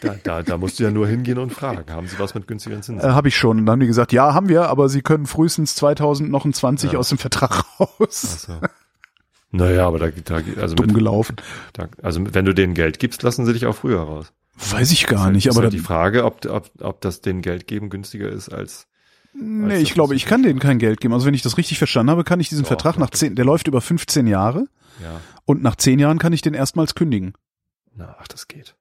Da, da, da musst du ja nur hingehen und fragen, haben sie was mit günstigeren Zinsen? Äh, habe ich schon. Und dann haben die gesagt, ja, haben wir, aber Sie können frühestens 2029 Ja. aus dem Vertrag raus. Ach so. Naja, aber da, da also, Dumm mit, gelaufen. da, also wenn du denen Geld gibst, lassen sie dich auch früher raus. Weiß ich gar nicht, ist aber halt die Frage, ob, ob, ob das denen Geld geben günstiger ist als Nee, ich glaube, ich kann denen kein Geld geben. Also wenn ich das richtig verstanden habe, kann ich diesen Doch, Vertrag nach zehn, der läuft über 15 Jahre Ja. und nach zehn Jahren kann ich den erstmals kündigen. Na, ach, das geht.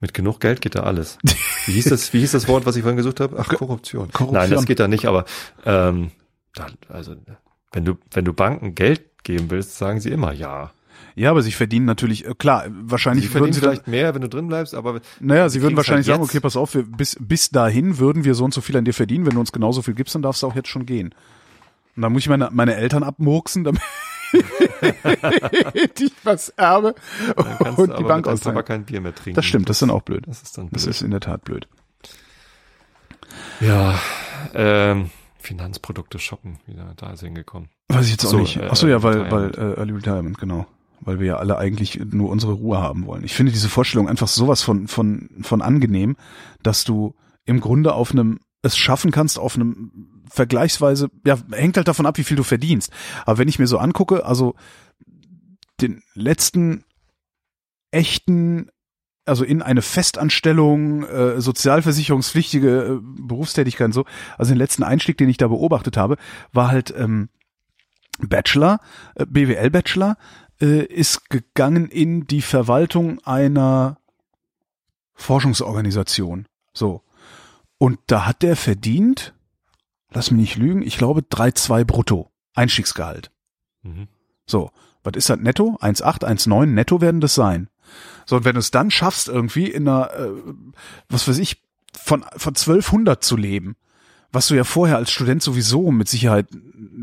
Mit genug Geld geht da alles. Wie hieß das, wie hieß das Wort, was ich vorhin gesucht habe? Ach, Korruption. Korruption. Nein, das geht da nicht, aber ähm, da, also wenn du, wenn du Banken Geld geben willst, sagen sie immer ja. Ja, aber sie verdienen natürlich, äh, klar, wahrscheinlich Sie würden verdienen sie dann, vielleicht mehr, wenn du drin bleibst, aber naja, sie würden kriegen's wahrscheinlich halt sagen, okay, pass auf, wir, bis, bis dahin würden wir so und so viel an dir verdienen. Wenn du uns genauso viel gibst, dann darfst du auch jetzt schon gehen. Und dann muss ich meine, meine Eltern abmurksen, damit ich was erbe dann und die aber Bank Papa ausleihen. kein Bier mehr trinken. Das stimmt, das ist dann auch blöd. Das ist dann Das blöd. ist in der Tat blöd. Ja, ähm, Finanzprodukte shoppen, wieder da ist hingekommen. Weiß ich jetzt auch So, nicht. äh, Ach so, ja, weil, weil äh, Early Retirement, genau. Weil wir ja alle eigentlich nur unsere Ruhe haben wollen. Ich finde diese Vorstellung einfach sowas von, von, von angenehm, dass du im Grunde auf einem, es schaffen kannst, auf einem vergleichsweise, ja, hängt halt davon ab, wie viel du verdienst. Aber wenn ich mir so angucke, also den letzten echten also in eine Festanstellung, äh, sozialversicherungspflichtige äh, Berufstätigkeit und so. Also den letzten Einstieg, den ich da beobachtet habe, war halt ähm, Bachelor, äh, BWL-Bachelor, äh, ist gegangen in die Verwaltung einer Forschungsorganisation. So. Und da hat der verdient, lass mich nicht lügen, ich glaube 3,2 brutto. Einstiegsgehalt. Mhm. So, was ist das netto? 1,8, 1,9 netto werden das sein. So, und wenn du es dann schaffst, irgendwie in einer, äh, was weiß ich, von, von 1200 zu leben, was du ja vorher als Student sowieso mit Sicherheit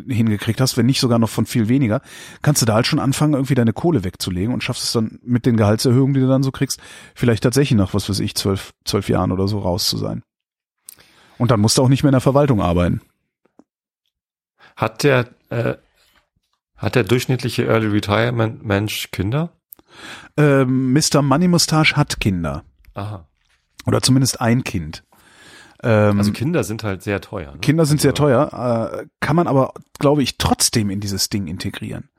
hingekriegt hast, wenn nicht sogar noch von viel weniger, kannst du da halt schon anfangen, irgendwie deine Kohle wegzulegen und schaffst es dann mit den Gehaltserhöhungen, die du dann so kriegst, vielleicht tatsächlich nach, was weiß ich, zwölf, zwölf Jahren oder so raus zu sein. Und dann musst du auch nicht mehr in der Verwaltung arbeiten. Hat der, äh, hat der durchschnittliche Early Retirement Mensch Kinder? Ähm, Mr. Money Mustache hat Kinder. Aha. Oder zumindest ein Kind. Ähm, Also Kinder sind halt sehr teuer. Ne? Kinder sind sehr Also teuer, äh, kann man aber, glaube ich, trotzdem in dieses Ding integrieren.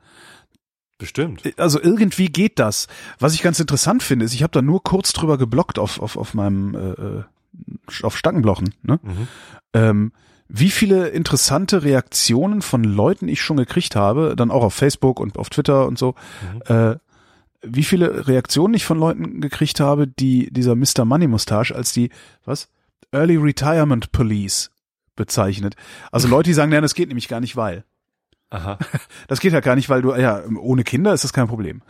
Bestimmt. Also irgendwie geht das. Was ich ganz interessant finde, ist, ich habe da nur kurz drüber geblockt auf, auf, auf meinem äh, äh, auf Stangenblochen, ne? Mhm. ähm, wie viele interessante Reaktionen von Leuten ich schon gekriegt habe, dann auch auf Facebook und auf Twitter und so, Mhm. äh, wie viele Reaktionen ich von Leuten gekriegt habe, die dieser Mr. Money Mustache als die, was? Early Retirement Police bezeichnet. Also Leute, die sagen, nein, das geht nämlich gar nicht, weil. Aha. Das geht ja gar nicht, weil du, ja, ohne Kinder ist das kein Problem.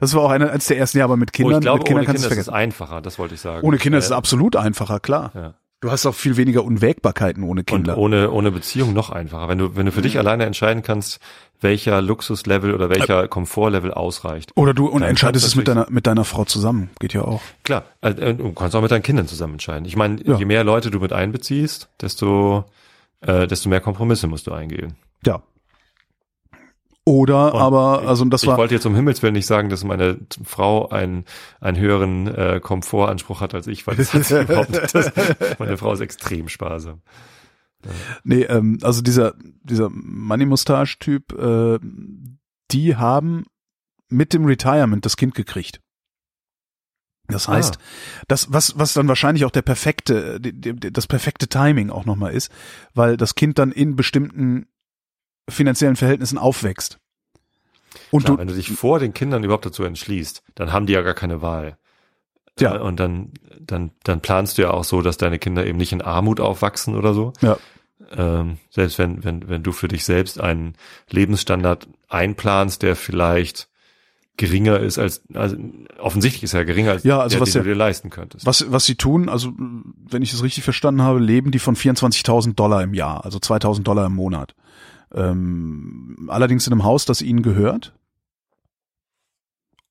Das war auch eine, eines der ersten Jahre, aber mit Kindern, oh, ich glaube, mit Kindern ohne kannst Kinder ist es einfacher, das wollte ich sagen. Ohne Kinder ist es absolut einfacher, klar. Ja. Du hast auch viel weniger Unwägbarkeiten ohne Und Kinder. ohne, ohne Beziehung noch einfacher. Wenn du, wenn du für Mhm. dich alleine entscheiden kannst, welcher Luxuslevel oder welcher Komfortlevel ausreicht. Oder du und entscheidest es mit deiner, mit deiner Frau zusammen. Geht ja auch. Klar, äh, du kannst auch mit deinen Kindern zusammen entscheiden. Ich meine, Ja. je mehr Leute du mit einbeziehst, desto, äh, desto mehr Kompromisse musst du eingehen. Ja. Oder Und aber, also das ich war, wollte jetzt um Himmels Willen nicht sagen, dass meine Frau einen, einen höheren äh, Komfortanspruch hat als ich, weil das hat sie überhaupt nicht. Das, meine Frau ist extrem sparsam. nee, ähm, also dieser, dieser Money Mustache Typ, äh, die haben mit dem Retirement das Kind gekriegt. Das heißt, Ah. das, was, was dann wahrscheinlich auch der perfekte, die- die- das perfekte Timing auch nochmal ist, weil das Kind dann in bestimmten finanziellen Verhältnissen aufwächst. Und Klar, du, wenn du dich vor den Kindern überhaupt dazu entschließt, dann haben die ja gar keine Wahl. Ja. Äh, Und dann, dann, dann planst du ja auch so, dass deine Kinder eben nicht in Armut aufwachsen oder so. Ja. Ähm, selbst wenn, wenn, wenn du für dich selbst einen Lebensstandard einplanst, der vielleicht geringer ist als, also offensichtlich ist er geringer als Ja, also der, was den du dir leisten könntest. Was, was sie tun, also wenn ich es richtig verstanden habe, leben die von 24.000 Dollar im Jahr, also 2.000 Dollar im Monat. Ähm, allerdings in einem Haus, das ihnen gehört.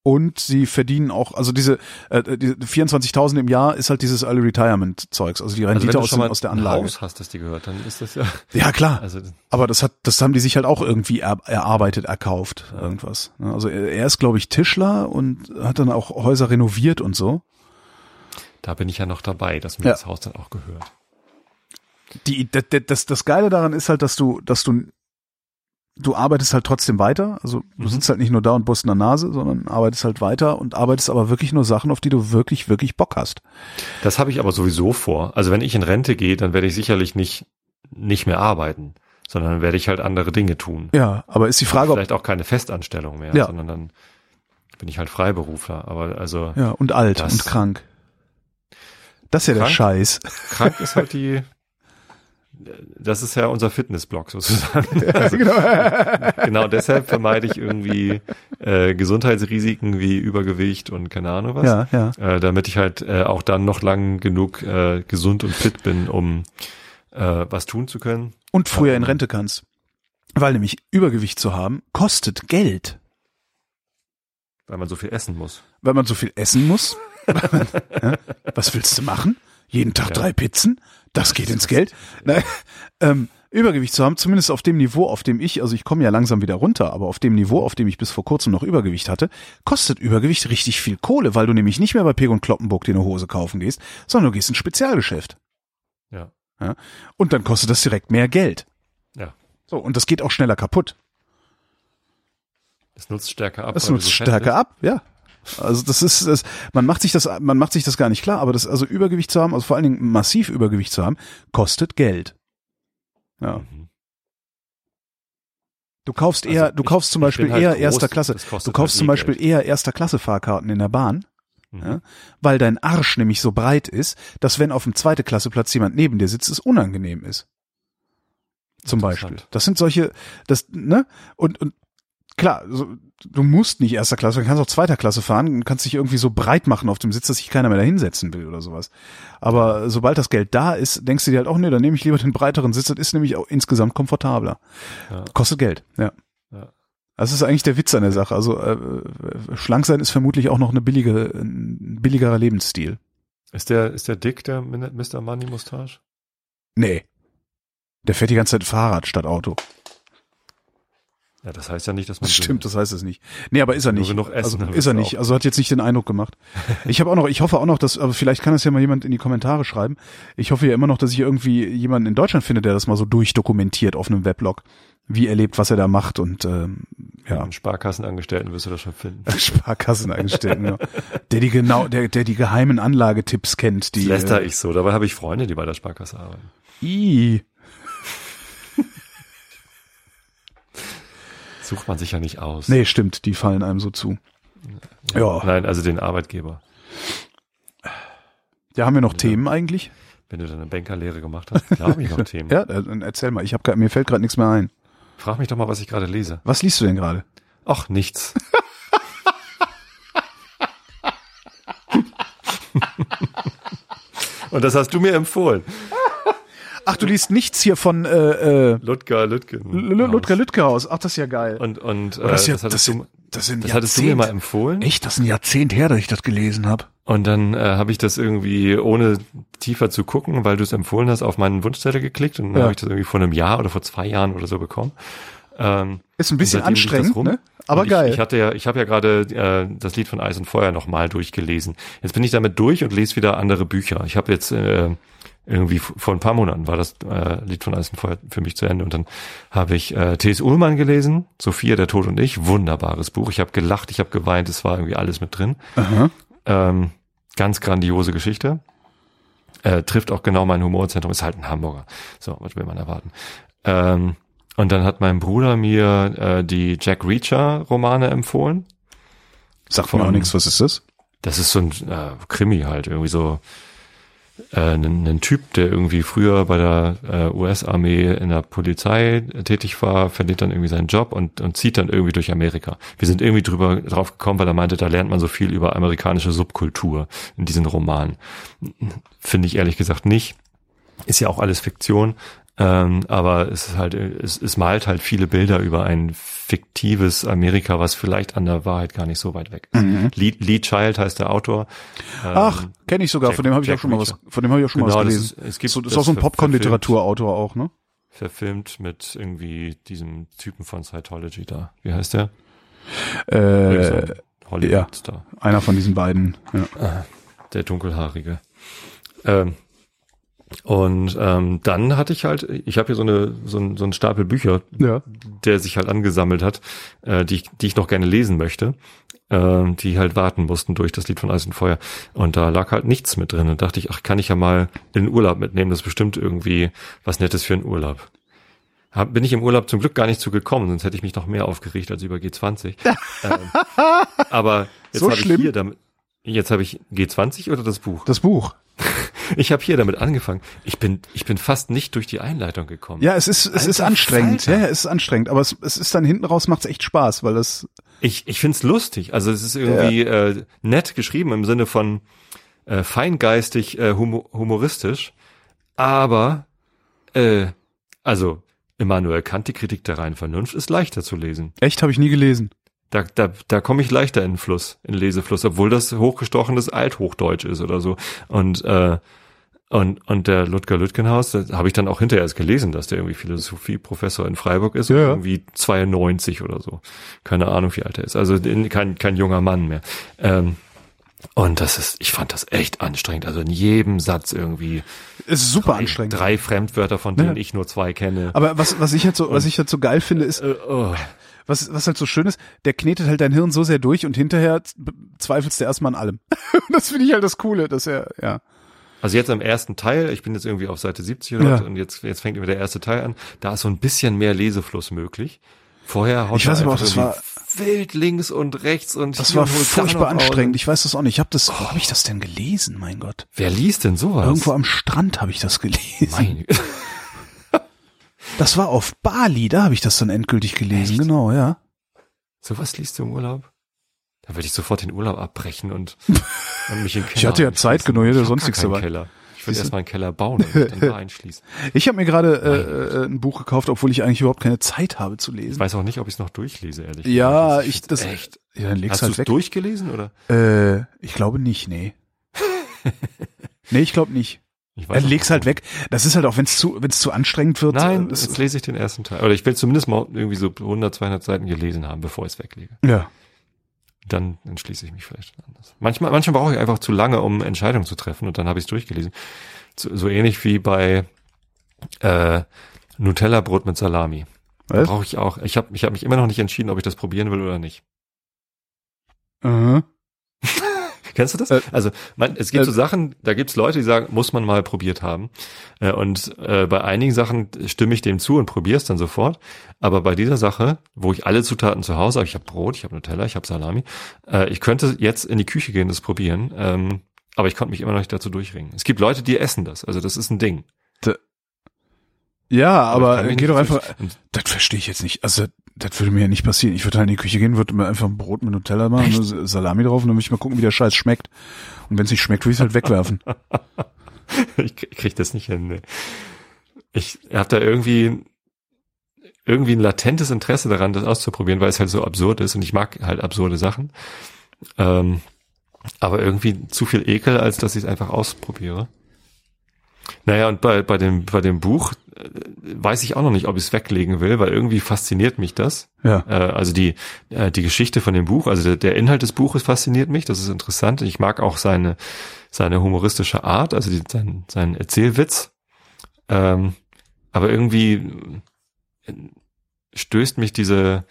Und sie verdienen auch, also diese, äh, diese 24.000 im Jahr ist halt dieses Early Retirement Zeugs, also die also Rendite wenn du aus, dem, aus der Anlage. Haus hast, das dir gehört, dann ist das ja, Ja klar, also, aber das hat, das haben die sich halt auch irgendwie er, erarbeitet, erkauft, Ja. irgendwas. Also er, er ist, glaube ich, Tischler und hat dann auch Häuser renoviert und so. da bin ich ja noch dabei, dass mir Ja. das Haus dann auch gehört. die, das, das, das Geile daran ist halt, dass du, dass du du arbeitest halt trotzdem weiter. Also du Mhm. sitzt halt nicht nur da und bohrst in der Nase, sondern arbeitest halt weiter und arbeitest aber wirklich nur Sachen, auf die du wirklich, wirklich Bock hast. Das habe ich aber sowieso vor. Also wenn ich in Rente gehe, dann werde ich sicherlich nicht, nicht mehr arbeiten, sondern dann werde ich halt andere Dinge tun. Ja, aber ist die Frage, ob, Vielleicht auch keine Festanstellung mehr, Ja. sondern dann bin ich halt Freiberufler. Aber also ja, und alt und krank. Das ist ja der Krank? Scheiß. krank ist halt die, das ist ja unser Fitnessblock sozusagen. Also, genau. genau deshalb vermeide ich irgendwie äh, Gesundheitsrisiken wie Übergewicht und keine Ahnung was. Ja, ja. äh, damit ich halt äh, auch dann noch lang genug äh, gesund und fit bin, um äh, was tun zu können. Und früher in Rente kannst. Weil nämlich Übergewicht zu haben, kostet Geld. Weil man so viel essen muss. Weil man so viel essen muss. ja, was willst du machen? Jeden Tag Ja. drei Pizzen? Das geht ins Geld. Nein, ähm, Übergewicht zu haben, zumindest auf dem Niveau, auf dem ich, also ich komme ja langsam wieder runter, aber auf dem Niveau, auf dem ich bis vor kurzem noch Übergewicht hatte, kostet Übergewicht richtig viel Kohle, weil du nämlich nicht mehr bei Peg und Kloppenburg dir eine Hose kaufen gehst, sondern du gehst ins Spezialgeschäft. Ja. Ja? Und dann kostet das direkt mehr Geld. Ja. So, und das geht auch schneller kaputt. Es nutzt stärker ab. Du nutzt stärker ab, ja. Also das ist, das, man macht sich das, man macht sich das gar nicht klar, aber das, also Übergewicht zu haben, also vor allen Dingen massiv Übergewicht zu haben, kostet Geld. Ja. Mhm. Du kaufst Also eher, du ich- kaufst zum Beispiel halt eher groß, erster Klasse. Du kaufst halt zum Beispiel Geld. eher erster Klasse Fahrkarten in der Bahn, Mhm. ja, weil dein Arsch nämlich so breit ist, dass wenn auf dem zweite Klasse Platz jemand neben dir sitzt, es unangenehm ist. Zum Beispiel. Das sind solche, das, ne? Und, und klar, so, du musst nicht erster Klasse, du kannst auch zweiter Klasse fahren und kannst dich irgendwie so breit machen auf dem Sitz, dass sich keiner mehr da hinsetzen will oder sowas. Aber sobald das Geld da ist, denkst du dir halt auch, nee, dann nehme ich lieber den breiteren Sitz, das ist nämlich auch insgesamt komfortabler. Ja. Kostet Geld, ja. Ja. Das ist eigentlich der Witz an der Sache. Also äh, schlank sein ist vermutlich auch noch eine billige, ein billigerer Lebensstil. Ist der, ist der Dick, der Mr. Money Mustache? Nee. Der fährt die ganze Zeit Fahrrad statt Auto. Ja, das heißt ja nicht, dass man. Das stimmt, das heißt es nicht. Nee, aber ist er nicht. genug essen, also, ist er nicht. auch. Also hat jetzt nicht den Eindruck gemacht. Ich habe auch noch, ich hoffe auch noch, dass, aber vielleicht kann das ja mal jemand in die Kommentare schreiben. Ich hoffe ja immer noch, dass ich irgendwie jemanden in Deutschland finde, der das mal so durchdokumentiert auf einem Weblog, wie er lebt, was er da macht und ähm, Ja. Sparkassenangestellten wirst du das schon finden. Sparkassenangestellten, ja. Der die genau, der, der die geheimen Anlagetipps kennt, die. Das läster äh, ich so. Dabei habe ich Freunde, die bei der Sparkasse arbeiten. I. Sucht man sich ja nicht aus. Nee, stimmt, die fallen einem so zu. Ja. Nein, also den Arbeitgeber. Ja, haben wir noch Themen eigentlich? Wenn du deine Bankerlehre gemacht hast, klar habe ich noch Themen. Ja, dann erzähl mal. Ich habe mir fällt gerade nichts mehr ein. Frag mich doch mal, was ich gerade lese. Was liest du denn gerade? Ach, nichts. Und das hast du mir empfohlen. Ach, du liest nichts hier von äh, äh, Ludger Lütgen. L- L- Ludger Lütgehaus. Ach, das ist ja geil. Und, und äh, Oh, das, ist ja, das, das, hattest du, das, sind das hattest du mir mal empfohlen. Echt, das ist ein Jahrzehnt her, dass ich das gelesen habe. Und dann äh, habe ich das irgendwie, ohne tiefer zu gucken, weil du es empfohlen hast, auf meinen Wunschzettel geklickt und dann Ja. habe ich das irgendwie vor einem Jahr oder vor zwei Jahren oder so bekommen. Ähm, Ist ein bisschen das anstrengend, ne? Aber Und geil. Ich, ich hatte ja, ich habe ja gerade äh, das Lied von Eis und Feuer nochmal durchgelesen. Jetzt bin ich damit durch und lese wieder andere Bücher. Ich habe jetzt äh, irgendwie vor ein paar Monaten war das äh, Lied von Eis und Feuer für mich zu Ende und dann habe ich äh, T.S. Ullmann gelesen, Sophia, der Tod und ich, wunderbares Buch. Ich habe gelacht, ich habe geweint, es war irgendwie alles mit drin. Ähm, ganz grandiose Geschichte. Äh, trifft auch genau mein Humorzentrum, ist halt ein Hamburger. So, was will man erwarten? Ähm, und dann hat mein Bruder mir äh, die Jack Reacher Romane empfohlen. Sagt mir Von- auch nichts, was ist das? Das ist so ein äh, Krimi halt, irgendwie so äh, ein, ein Typ, der irgendwie früher bei der äh, US-Armee in der Polizei tätig war, verliert dann irgendwie seinen Job und, und zieht dann irgendwie durch Amerika. Wir sind irgendwie drüber drauf gekommen, weil er meinte, da lernt man so viel über amerikanische Subkultur in diesen Romanen. Finde ich ehrlich gesagt nicht. Ist ja auch alles Fiktion. Ähm, aber es ist halt, es, es malt halt viele Bilder über ein fiktives Amerika, was vielleicht an der Wahrheit gar nicht so weit weg ist. Lee, Lee Child heißt der Autor. Ähm, Ach, kenne ich sogar, Jack- von dem habe ich Jack auch schon mal was, von dem habe ich auch schon mal Genau, was das gelesen. ist- es gibt so, das ist das auch so ein Popcorn-Literaturautor auch, ne? verfilmt mit irgendwie diesem Typen von Scientology da. Wie heißt der? Äh, Hollywood-Star. einer von diesen beiden. Ja. Der dunkelhaarige. Ähm, Und ähm, dann hatte ich halt, ich habe hier so eine so ein, so ein Stapel Bücher, Ja. der sich halt angesammelt hat, äh, die, ich, die ich noch gerne lesen möchte, äh, die halt warten mussten durch das Lied von Eis und Feuer. Und da lag halt nichts mit drin. Und dachte ich, ach, kann ich ja mal in den Urlaub mitnehmen. Das ist bestimmt irgendwie was Nettes für einen Urlaub. Hab, bin ich im Urlaub zum Glück gar nicht zu gekommen, sonst hätte ich mich noch mehr aufgeregt als über G20. ähm, aber jetzt So habe ich hier damit. Jetzt habe ich G20 oder das Buch? Das Buch. Ich habe hier damit angefangen. Ich bin, ich bin fast nicht durch die Einleitung gekommen. Ja, es ist, es ist Alter anstrengend. Falter. Ja, ja, es ist anstrengend. Aber es, es ist dann hinten raus macht es echt Spaß, weil das, Ich, ich find's lustig. Also es ist irgendwie äh, nett geschrieben im Sinne von äh, feingeistig, äh, humo humoristisch. Aber, äh, also Immanuel Kant, die Kritik der reinen Vernunft, ist leichter zu lesen. echt habe ich nie gelesen. Da, da, da komme ich leichter in den Fluss, in den Lesefluss, obwohl das hochgestochenes Althochdeutsch ist oder so. Und äh, und, und der Ludger Lütgenhaus, da habe ich dann auch hinterher erst gelesen, dass der irgendwie Philosophieprofessor in Freiburg ist, Ja, irgendwie 92 oder so. Keine Ahnung, wie alt er ist. Also in- kein, kein junger Mann mehr. Ähm, und das ist, ich fand das echt anstrengend. Also in jedem Satz irgendwie Es ist super drei, anstrengend. drei Fremdwörter, von denen Ja. ich nur zwei kenne. Aber was, was ich halt so, was ich halt so geil finde, ist, Äh, oh. Was, was halt so schön ist, der knetet halt dein Hirn so sehr durch und hinterher zweifelst du erstmal an allem. das finde ich halt das Coole, dass er, ja. Also jetzt am ersten Teil, ich bin jetzt irgendwie auf Seite 70 oder Ja. und jetzt, jetzt fängt immer der erste Teil an, da ist so ein bisschen mehr Lesefluss möglich. Vorher haut Ich weiß aber auch, das irgendwie wild links und rechts und Das war furchtbar anstrengend. Ich weiß das auch nicht. Ich habe das, wo habe ich das denn gelesen? Mein Gott. Wer liest denn sowas? Irgendwo am Strand habe ich das gelesen. Mein, Das war auf Bali, da habe ich das dann endgültig gelesen. Echt? Genau, ja. sowas liest du im Urlaub? Da würde ich sofort den Urlaub abbrechen und, und mich in den Keller Ich hatte ja Zeit genug, ich hatte Ich sonst nichts dabei. Keller. Ich würde du? erstmal einen Keller bauen und mich dann da einschließen. Ich habe mir gerade äh, äh, ein Buch gekauft, obwohl ich eigentlich überhaupt keine Zeit habe zu Ich lesen. weiß auch nicht, ob ich es noch durchlese, ehrlich Ja, ich find's das echt. Ja, dann leg's Hast du halt es weg. durchgelesen oder? Äh, ich glaube nicht, nee. nee, ich glaube nicht. Ich Dann auch leg's halt weg. Das ist halt auch, wenn es zu, wenn es zu anstrengend wird. Nein, äh, das, jetzt lese ich den ersten Teil. Oder ich will zumindest mal irgendwie so 100, 200 Seiten gelesen haben, bevor ich es weglege. ja. Dann entschließe ich mich vielleicht anders. Manchmal, manchmal brauche ich einfach zu lange, um Entscheidungen zu treffen und dann habe ich es durchgelesen. So, so ähnlich wie bei äh, Nutella-Brot mit Salami. Brauche ich auch. Ich habe ich hab mich immer noch nicht entschieden, ob ich das probieren will oder nicht. Aha. Kennst du das? Äh, also man, es gibt äh, so Sachen, da gibt's Leute, die sagen, muss man mal probiert haben. Äh, und äh, bei einigen Sachen stimme ich dem zu und probiere es dann sofort. Aber bei dieser Sache, wo ich alle Zutaten zu Hause habe, ich habe Brot, ich habe Nutella, ich habe Salami, äh, ich könnte jetzt in die Küche gehen, das probieren, ähm, aber ich konnte mich immer noch nicht dazu durchringen. Es gibt Leute, die essen das, also das ist ein Ding. Ja, ich aber mich geh doch einfach. Das verstehe ich jetzt nicht. Also das würde mir ja nicht passieren. Ich würde halt in die Küche gehen, würde mir einfach ein Brot mit Nutella machen, Echt? nur Salami drauf und dann würde ich mal gucken, wie der Scheiß schmeckt. Und wenn es nicht schmeckt, würde ich es halt wegwerfen. ich krieg das nicht hin. Nee. Ich habe da irgendwie irgendwie ein latentes Interesse daran, das auszuprobieren, weil es halt so absurd ist und ich mag halt absurde Sachen. Ähm, aber irgendwie zu viel Ekel, als dass ich es einfach ausprobiere. Naja, und bei, bei, dem, bei dem Buch äh, weiß ich auch noch nicht, ob ich es weglegen will, weil irgendwie fasziniert mich das. Ja. Äh, also die, äh, die Geschichte von dem Buch, also der, der Inhalt des Buches fasziniert mich, das ist interessant. Ich mag auch seine, seine humoristische Art, also die, sein, sein Erzählwitz. Ähm, aber irgendwie äh, stößt mich diese,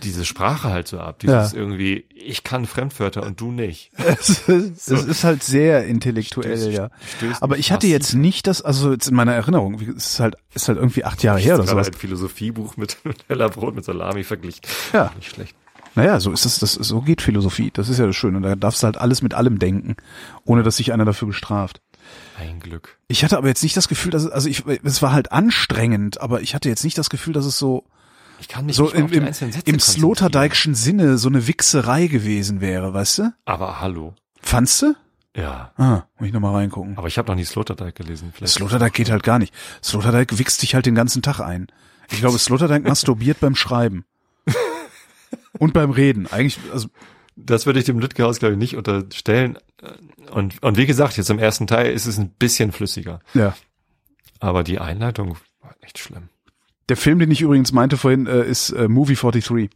diese Sprache halt so ab. Dieses Ja. irgendwie, ich kann Fremdwörter und du nicht. Es ist, es ist halt sehr intellektuell, Stößt- ja. stößt Aber ich hatte jetzt nicht das, also jetzt in meiner Erinnerung, es ist halt, ist halt irgendwie acht Jahre her oder sowas. ein Philosophiebuch mit Nutella-Brot mit Salami verglichen. Ja. Nicht schlecht. Naja, so ist das, das, so geht Philosophie. Das ist ja das Schöne. Und da darfst du halt alles mit allem denken, ohne dass sich einer dafür bestraft. Ein Glück. Ich hatte aber jetzt nicht das Gefühl, dass es, also ich, es war halt anstrengend, aber ich hatte jetzt nicht das Gefühl, dass es so, Ich kann mich so nicht im, im, im. Sloterdijkschen Sinne so eine Wichserei gewesen wäre, weißt du? Aber hallo. Fandst du? Ja. Ah, muss ich nochmal reingucken. Aber ich habe noch nie Sloterdijk gelesen. Vielleicht. Sloterdijk geht halt gar nicht. Sloterdijk wichst sich halt den ganzen Tag ein. Ich glaube, Sloterdijk masturbiert beim Schreiben. Und beim Reden. Eigentlich, also, Das würde ich dem Lütgehaus, glaube ich, nicht unterstellen. Und, und wie gesagt, jetzt im ersten Teil ist es ein bisschen flüssiger. ja. Aber die Einleitung war echt schlimm. Der Film, den ich übrigens meinte vorhin, äh, ist äh, Movie 43.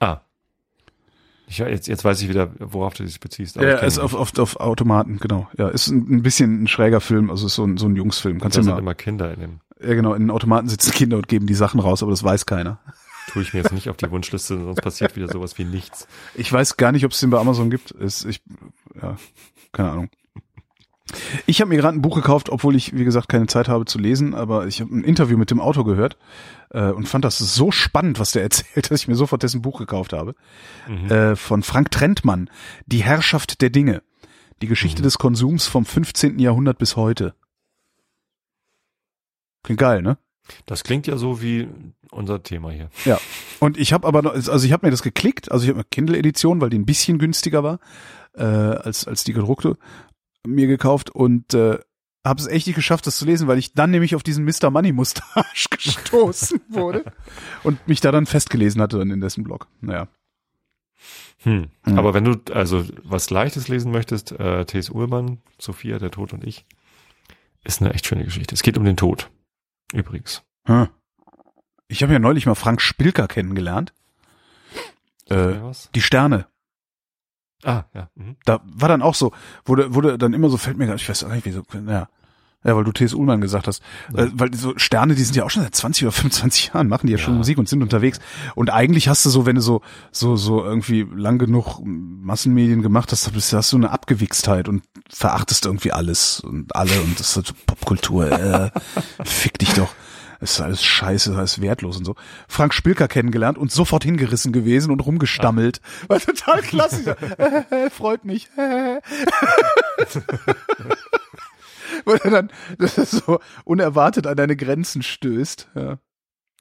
Ah. Ich, jetzt, jetzt weiß ich wieder, worauf du dich beziehst. Ja, ist auf, auf, auf Automaten, genau. Ja, ist ein, ein bisschen ein schräger Film, also ist so ein, so ein Jungsfilm. Kannst da du sind mal, immer Kinder in dem. ja genau, in den Automaten sitzen Kinder und geben die Sachen raus, aber das weiß keiner. Tue ich mir jetzt nicht auf die Wunschliste, sonst passiert wieder sowas wie nichts. Ich weiß gar nicht, ob es den bei Amazon gibt. Ist, ich, ja, keine Ahnung. Ich habe mir gerade ein Buch gekauft, obwohl ich, wie gesagt, keine Zeit habe zu lesen, aber ich habe ein Interview mit dem Autor gehört äh, und fand das so spannend, was der erzählt, dass ich mir sofort dessen Buch gekauft habe. Äh, von Frank Trentmann, Die Herrschaft der Dinge. Die Geschichte des Konsums vom 15. Jahrhundert bis heute. Klingt geil, ne? Das klingt ja so wie unser Thema hier. Ja. Und ich habe aber noch, also ich habe mir das geklickt, also ich habe eine Kindle-Edition, weil die ein bisschen günstiger war äh, als als die gedruckte, mir gekauft und äh, habe es echt nicht geschafft, das zu lesen, weil ich dann nämlich auf diesen Mr. Money Mustache gestoßen wurde und mich da dann festgelesen hatte dann in dessen Blog. Naja. Hm. Mhm. Aber wenn du also was Leichtes lesen möchtest, äh, T.S. Ullmann, Sophia, der Tod und ich, ist eine echt schöne Geschichte. Es geht um den Tod, übrigens. Hm. Ich habe ja neulich mal Frank Spilker kennengelernt. Äh, die Sterne. Ah, ja. Mhm. Da war dann auch so, wurde, wurde dann immer so, fällt mir gar ich weiß auch nicht, wieso, ja. Ja, weil du T.S. Ullmann gesagt hast. Ja. Äh, weil so Sterne, die sind ja auch schon seit 20 oder 25 Jahren, machen die ja, schon Ja. Musik und sind unterwegs. Und eigentlich hast du so, wenn du so, so, so irgendwie lang genug Massenmedien gemacht hast, hast du- eine Abgewichstheit und verachtest irgendwie alles und alle und das ist so Popkultur, äh, fick dich doch. Das ist alles scheiße, das ist alles wertlos und so. Frank Spilker kennengelernt und sofort hingerissen gewesen und rumgestammelt. War total klasse. Äh, Freut mich. Weil er dann das ist so unerwartet an deine Grenzen stößt. Ja.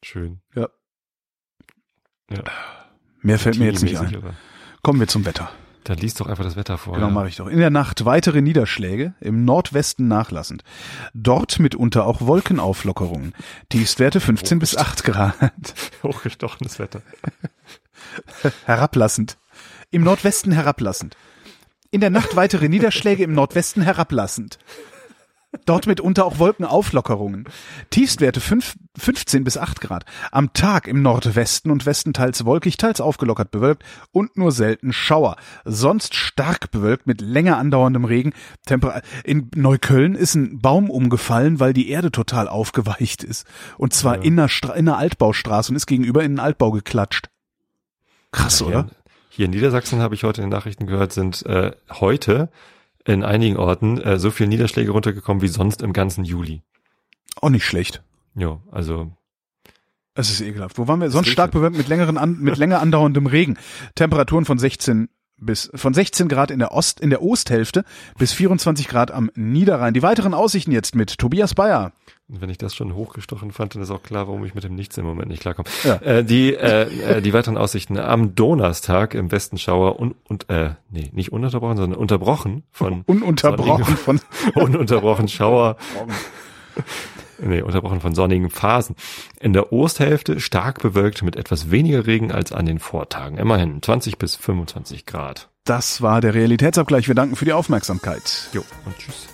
Schön. Ja. Ja. Mehr fällt mir jetzt nicht ein. oder? Kommen wir zum Wetter. Dann liest doch einfach das Wetter vor. Genau, ja. mache ich doch. In der Nacht weitere Niederschläge, im Nordwesten nachlassend. Dort mitunter auch Wolkenauflockerungen. Tiefstwerte 15 bis 8 Grad. Hochgestochenes Wetter. Herablassend. Im Nordwesten herablassend. In der Nacht weitere Niederschläge im Nordwesten herablassend. Dort mitunter auch Wolkenauflockerungen. Tiefstwerte 5, 15 bis 8 Grad. Am Tag im Nordwesten und Westen teils wolkig, teils aufgelockert bewölkt und nur selten Schauer. Sonst stark bewölkt mit länger andauerndem Regen. Temper in Neukölln ist ein Baum umgefallen, weil die Erde total aufgeweicht ist. Und zwar Ja. in, einer Stra in einer Altbaustraße und ist gegenüber in einen Altbau geklatscht. Krass, Hier, oder? hier in Niedersachsen habe ich heute in den Nachrichten gehört, sind äh, heute in einigen Orten äh, so viele Niederschläge runtergekommen wie sonst im ganzen Juli. Auch nicht schlecht. Jo, also Es ist ekelhaft. Wo waren wir? Sonst stark bewölkt mit längeren an, mit länger andauerndem Regen. Temperaturen von 16 bis von 16 Grad in der Ost in der Osthälfte bis 24 Grad am Niederrhein. Die weiteren Aussichten jetzt mit Tobias Bayer. Und wenn ich das schon hochgestochen fand, dann ist auch klar, warum ich mit dem Nichts im Moment nicht klarkomme. Ja. Äh, die, äh, äh, die weiteren Aussichten am Donnerstag im Westen Schauer und, und äh, nee, nicht ununterbrochen, sondern unterbrochen von Ununterbrochen von ununterbrochen Schauer. Nee, unterbrochen von sonnigen Phasen. In der Osthälfte stark bewölkt mit etwas weniger Regen als an den Vortagen. Immerhin 20 bis 25 Grad. Das war der Realitätsabgleich. Wir danken für die Aufmerksamkeit. Jo, und tschüss.